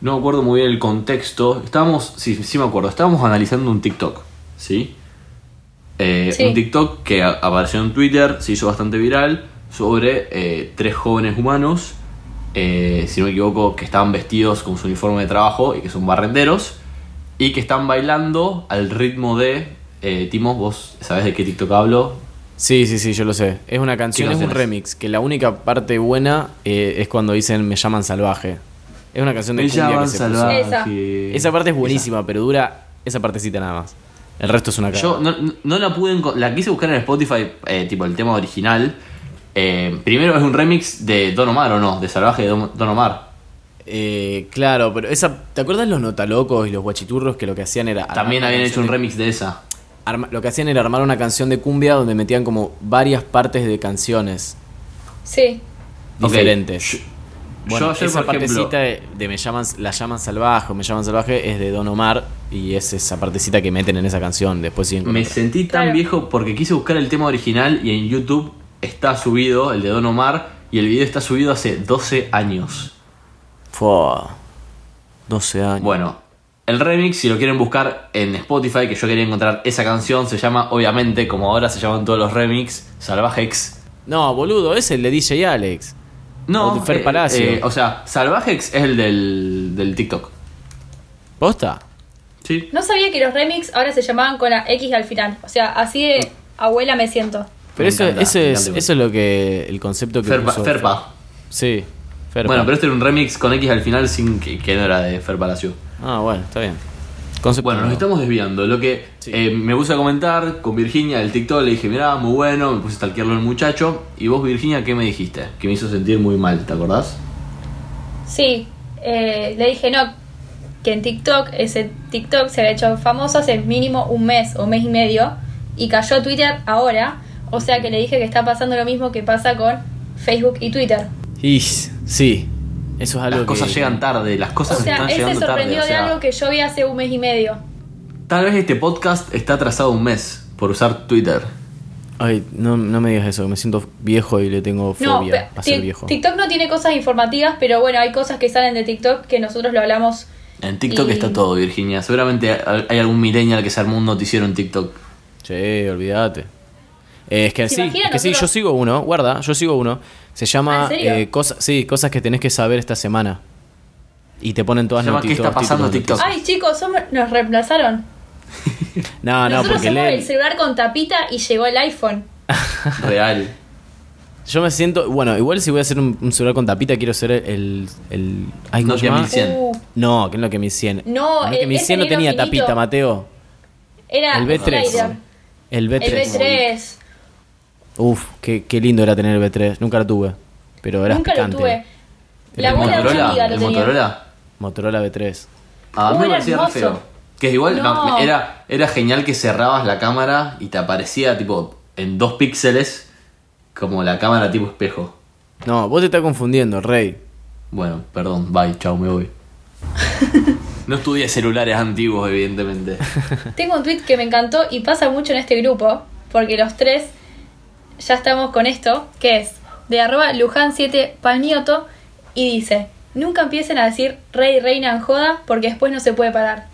No me acuerdo muy bien el contexto. Estábamos, sí, sí me acuerdo, estábamos analizando un TikTok, ¿sí? Eh, Sí. Un TikTok que a- apareció en Twitter, se hizo bastante viral, sobre eh, tres jóvenes humanos, eh, si no me equivoco, que estaban vestidos con su uniforme de trabajo y que son barrenderos, y que están bailando al ritmo de... Eh, Timo, vos sabés de qué TikTok hablo, Sí, sí, sí, yo lo sé. Es una canción, ¿Qué es un remix, que la única parte buena eh, es cuando dicen me llaman salvaje. Es una canción de cumbia que se puso. Esa. Esa parte es buenísima, pero dura esa partecita nada más. El resto es una cara. Yo no, la pude la quise buscar en Spotify, eh, tipo el tema original. Eh, primero es un remix de Don Omar o no, de Salvaje de Don, Don Omar. Eh, claro, pero esa. ¿Te acuerdas los notalocos y los guachiturros que lo que hacían era. También habían hecho un de- remix de esa. arma- lo que hacían era armar una canción de cumbia donde metían como varias partes de canciones Sí. Diferentes. Bueno, yo ayer, esa por ejemplo- partecita de, de me llaman, la llaman salvaje o me llaman salvaje es de Don Omar y es esa partecita que meten en esa canción. Después siguen Me otra. sentí tan Claro. viejo porque quise buscar el tema original y en YouTube está subido el de Don Omar y el video está subido hace 12 años. Fua, 12 años. Bueno, el remix, si lo quieren buscar en Spotify, que yo quería encontrar esa canción, se llama, obviamente, como ahora se llaman todos los remix, Salvaje X. No, boludo, es el de DJ Alex. No, O de Fer eh, Palacio. eh, o sea, Salvajex es el del, del TikTok. ¿Posta? Sí. No sabía que los remix ahora se llamaban con la X al final. O sea, así de abuela me siento. Pero Me eso, encanta, eso, es, encanta. eso es lo que. El concepto que. Ferpa. puso- Ferpa. Sí, Ferpa. Bueno, pero este era un remix con X al final sin que, que no era de Fer Palacio. Ah, bueno, está bien. Concepto Bueno, nos estamos desviando. Lo que Sí. eh, me puse a comentar con Virginia del TikTok, le dije, mirá, muy bueno, me puse a stalkearlo al muchacho. Y vos, Virginia, ¿qué me dijiste? Que me hizo sentir muy mal, ¿te acordás? Sí, eh, le dije no, que en TikTok, ese TikTok se había hecho famoso hace mínimo un mes o mes y medio y cayó a Twitter ahora. O sea que le dije que está pasando lo mismo que pasa con Facebook y Twitter. Y, sí, eso es algo Las cosas que- llegan tarde, las O cosas sea, están él se llegando tarde. sorprendió o sea, de algo que yo vi hace un mes y medio. Tal vez este podcast está atrasado un mes por usar Twitter. Ay, no, no me digas eso, que me siento viejo y le tengo No, fobia pe- a ser viejo. TikTok no tiene cosas informativas, pero bueno, hay cosas que salen de TikTok que nosotros lo hablamos. En TikTok Y- está todo, Virginia. Seguramente hay hay algún millennial que se armó un noticiero en TikTok. Che, olvídate. Eh, es que ¿Se sí, es que sí, yo sigo uno, guarda, yo sigo uno. Se llama ¿Ah, eh, cosas, sí, cosas que tenés que saber esta semana. Y te ponen todas noti- ¿Qué está pasando TikTok? Ay, chicos, somos- nos reemplazaron. No, no, Nosotros porque somos el leen. celular con tapita y llegó el iPhone. Real. Yo me siento, bueno, igual si voy a hacer un, un celular con tapita, quiero ser el. el ay, ¿cómo se Nokia llama? 1100. Uh, No, que es lo que 1100. No, el Nokia el- 1100 no tenía finito. tapita, Mateo. era El B3. slider. El B3. El B3. Uf, qué, qué lindo era tener el B3. Nunca lo tuve. Pero era Nunca picante. lo tuve. La ¿El abuela de una Motorola? amiga lo ¿El tenía. Motorola? Motorola B3. Ah, a mí me era parecía re hermoso. feo. Que igual No. me- era, era genial que cerrabas la cámara y te aparecía tipo en dos píxeles como la cámara tipo espejo. No, vos te estás confundiendo, Rey. Bueno, perdón, bye, chao, me voy. No estudié celulares antiguos, evidentemente. Tengo un tweet que me encantó y pasa mucho en este grupo, porque los tres ya estamos con esto, que es de arroba Luján7 Palmioto y dice, nunca empiecen a decir rey, reina en joda, porque después no se puede parar.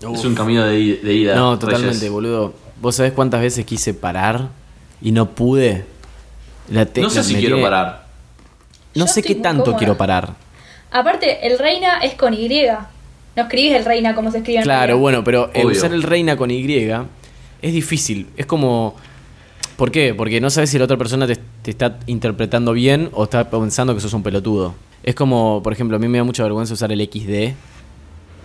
Es un camino de, ida. No, Reyes. totalmente, boludo. ¿Vos sabés cuántas veces quise parar y no pude? La te- No sé la- si quiero tiene- parar. No Yo sé qué tanto cómoda. quiero parar. Aparte, el reina es con Y. No escribís el reina como se escribe en Claro, bueno, pero Obvio. usar el reina con Y es difícil. Es como. ¿Por qué? Porque no sabes si la otra persona te, te está interpretando bien o está pensando que sos un pelotudo. Es como, por ejemplo, a mí me da mucha vergüenza usar el XD.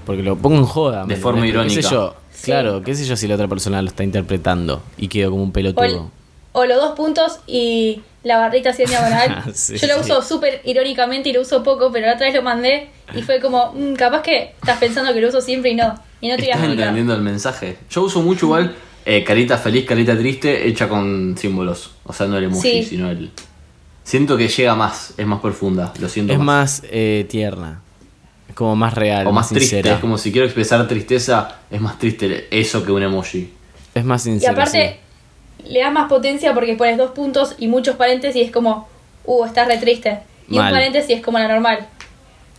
Porque lo pongo en joda. ¿me De forma irónica. Claro, qué sé yo si la otra persona lo está interpretando y quedo como un O, el- pelotudo. o los dos puntos y la barrita así en diagonal. Sí, Yo lo sí. uso súper irónicamente y lo uso poco, pero la otra vez lo mandé y fue como, "Mm, capaz que estás pensando que lo uso siempre y no. Y no te voy a ¿Estás entendiendo el mensaje? Yo uso mucho igual eh, carita feliz, carita triste, hecha con símbolos. O sea, no el emoji, Sí. sino el... Siento que llega más, es más profunda, lo siento Es más. más eh, tierna. Es como más real. O más triste, sincera. es como si quiero expresar tristeza, es más triste eso que un emoji. Es más Y sincera. aparte, le da más potencia porque pones dos puntos y muchos paréntesis y es como, uh, estás re triste. Y Mal. un paréntesis es como la normal.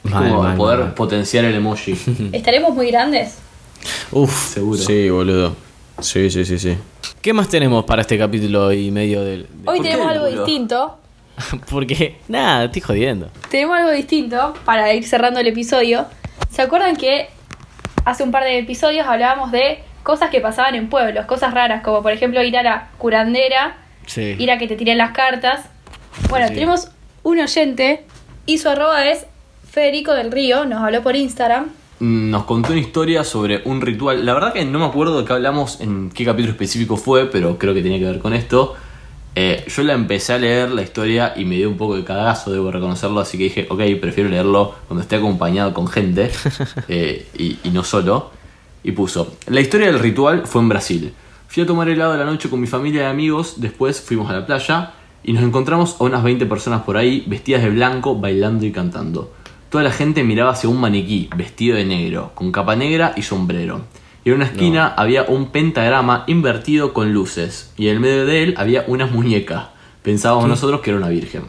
Es Mal, como mal, poder mal. potenciar el emoji. ¿Estaremos muy grandes? Uf, Seguro. Sí, boludo. Sí, sí, sí, sí. ¿Qué más tenemos para este capítulo y medio del... de- Hoy ¿Por qué tenemos algo distinto. Porque, nada, estoy jodiendo. Tenemos algo distinto para ir cerrando el episodio. ¿Se acuerdan que hace un par de episodios hablábamos de cosas que pasaban en pueblos, cosas raras, como por ejemplo ir a la curandera, Sí. ir a que te tiren las cartas? Bueno, Sí. tenemos un oyente y su arroba es Federico del Río, nos habló por Instagram. Nos contó una historia sobre un ritual. La verdad que no me acuerdo de qué hablamos, en qué capítulo específico fue, pero creo que tenía que ver con esto. Eh, yo la empecé a leer la historia y me dio un poco de cagazo, debo reconocerlo, así que dije, ok, prefiero leerlo cuando esté acompañado con gente eh, y, y no solo. Y puso, la historia del ritual fue en Brasil. Fui a tomar helado de la noche con mi familia y amigos, después fuimos a la playa y nos encontramos a unas 20 personas por ahí vestidas de blanco, bailando y cantando. Toda la gente miraba hacia un maniquí vestido de negro, con capa negra y sombrero. Y en una esquina había un pentagrama invertido con luces, y en el medio de él había una muñeca. Pensábamos nosotros que era una virgen.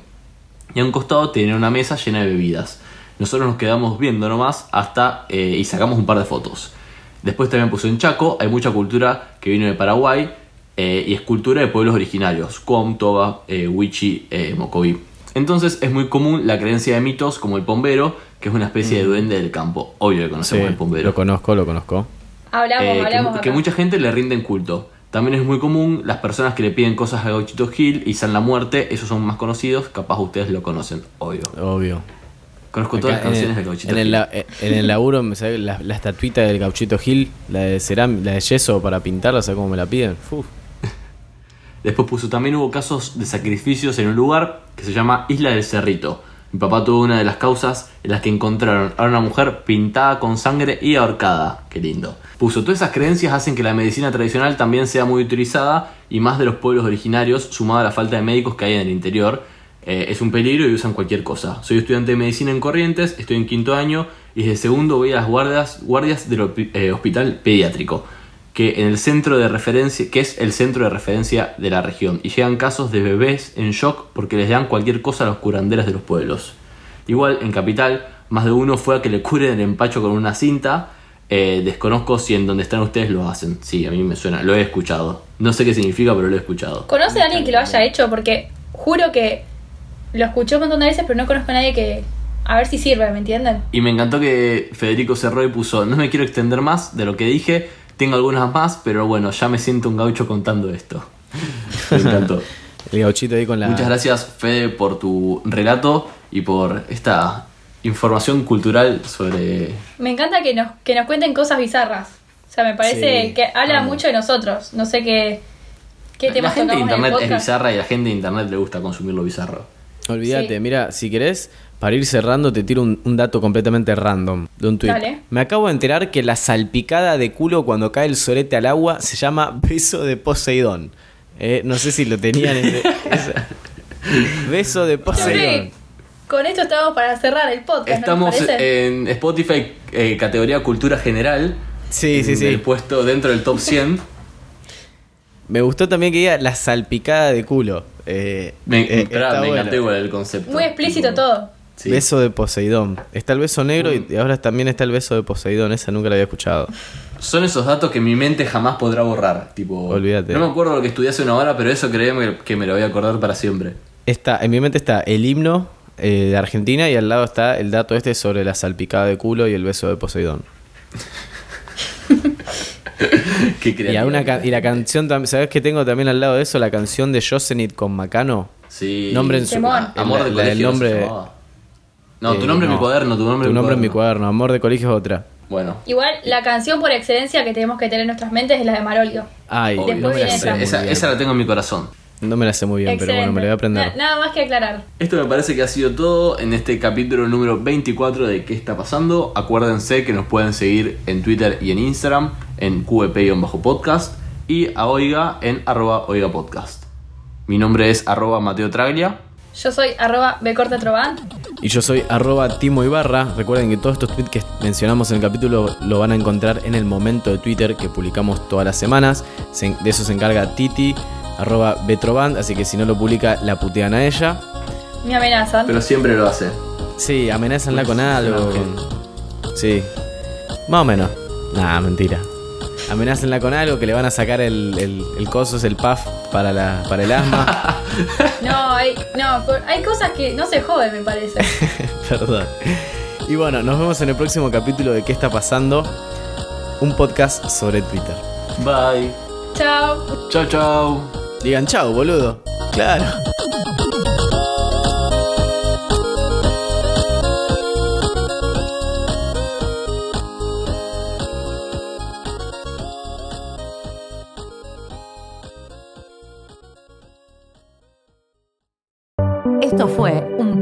Y a un costado tenía una mesa llena de bebidas. Nosotros nos quedamos viendo nomás hasta eh, y sacamos un par de fotos. Después también puso en Chaco, hay mucha cultura que vino de Paraguay eh, y es cultura de pueblos originarios, Cuom, Toba, eh, Huichi, eh, Mocoví. Entonces es muy común la creencia de mitos como el pombero, que es una especie de duende del campo. Obvio que Sí, conocemos el pombero. lo conozco, lo conozco. Hablamos, Eh, que, hablamos. acá. que mucha gente le rinden culto. También es muy común las personas que le piden cosas a Gauchito Gil y San la Muerte, esos son más conocidos, capaz ustedes lo conocen, obvio. Obvio. Conozco todas las canciones en, de Gauchito en el, Gil. la- eh, en el laburo me sale la, la estatuita del gauchito Gil, la de ceram, la de yeso para pintarla, ¿sabes cómo me la piden? Uf. Después puso, también hubo casos de sacrificios en un lugar que se llama Isla del Cerrito. Mi papá tuvo una de las causas en las que encontraron a una mujer pintada con sangre y ahorcada. Qué lindo. Puso, todas esas creencias hacen que la medicina tradicional también sea muy utilizada y más de los pueblos originarios, sumado a la falta de médicos que hay en el interior. Eh, es un peligro y usan cualquier cosa. Soy estudiante de medicina en Corrientes, estoy en quinto año y desde segundo voy a las guardias, guardias del eh, hospital pediátrico que en el centro de referencia, que es el centro de referencia de la región, y llegan casos de bebés en shock porque les dan cualquier cosa a los curanderas de los pueblos. Igual en Capital, más de uno fue a que le curen el empacho con una cinta. eh, desconozco si en donde están ustedes lo hacen. Sí, a mí me suena, lo he escuchado. No sé qué significa, pero lo he escuchado. ¿Conoce a alguien que lo haya hecho? Porque juro que lo escuché un montón de veces, pero no conozco a nadie que... A ver si sirve, ¿me entienden? Y me encantó que Federico cerró y puso, no me quiero extender más de lo que dije, tengo algunas más, pero bueno, ya me siento un gaucho contando esto. Me encantó. El gauchito ahí con la. Muchas gracias, Fede, por tu relato y por esta información cultural sobre. Me encanta que nos, que nos cuenten cosas bizarras. O sea, me parece Sí, que habla amo. mucho de nosotros. No sé qué, ¿Qué La temas gente de internet es bizarra y a la gente de internet le gusta consumir lo bizarro. Olvídate, Sí. mira, si querés, para ir cerrando, te tiro un, un dato completamente random de un tweet. Dale. Me acabo de enterar que la salpicada de culo cuando cae el sorete al agua se llama beso de Poseidón. Eh, no sé si lo tenían. esa- Beso de Poseidón. con esto estamos para cerrar el podcast. ¿no les Estamos en Spotify, eh, categoría cultura general. Sí, sí, en El sí. puesto dentro del top 100. Me gustó también que diga la salpicada de culo. Eh, Me, eh, me bueno. el concepto. Muy explícito Tipo, todo. Sí. Beso de Poseidón. Está el beso negro y- Mm. y ahora también está el beso de Poseidón. Esa nunca la había escuchado. Son esos datos que mi mente jamás podrá borrar. Tipo, Olvídate. No me acuerdo lo que estudié hace una hora, pero eso créeme que me lo voy a acordar para siempre. Está, en mi mente está el himno eh, de Argentina y al lado está el dato este sobre la salpicada de culo y el beso de Poseidón. Qué Y, una la canción, tam- ¿sabes qué tengo también al lado de eso? La canción de Yosemite con Macano. Sí. Nombre en su-. Ah, Amor de la- colegio, ¿no se nombre-? No, tu Eh, nombre en mi no. cuaderno, tu nombre Tu en mi nombre en mi cuaderno. cuaderno. Amor de colegio es otra. Bueno. Igual, la canción por excelencia que tenemos que tener en nuestras mentes es la de Marolio. Ay, Obvio. no me la sé esa. muy Esa, bien. esa la tengo en mi corazón. No me la sé muy bien, pero bueno, me la voy a aprender. Na- nada más que aclarar. Esto me parece que ha sido todo en este capítulo número 24 de ¿Qué está pasando? Acuérdense que nos pueden seguir en Twitter y en Instagram en qp-podcast y a Oiga en arroba Oiga Podcast. Mi nombre es arroba Mateo Traglia. Yo soy arroba becortatrovan. Y yo soy arroba Timo Ibarra. Recuerden que todos estos tweets que mencionamos en el capítulo lo van a encontrar en el momento de Twitter que publicamos todas las semanas. Se- de eso se encarga Titi, arroba Betroband. Así que si no lo publica, la putean a ella. Me amenazan. Pero siempre lo hace. Sí, amenázanla con algo. Ángel. con- Sí. Más o menos. Nah, mentira. Amenácenla con algo que le van a sacar el, el, el coso, es el puff para, la, para el asma. No, hay, no, hay cosas que no se joden, me parece. Perdón. Y bueno, nos vemos en el próximo capítulo de ¿Qué está pasando? Un podcast sobre Twitter. Bye. Chao. Chao, chao. Digan chao, boludo. Claro.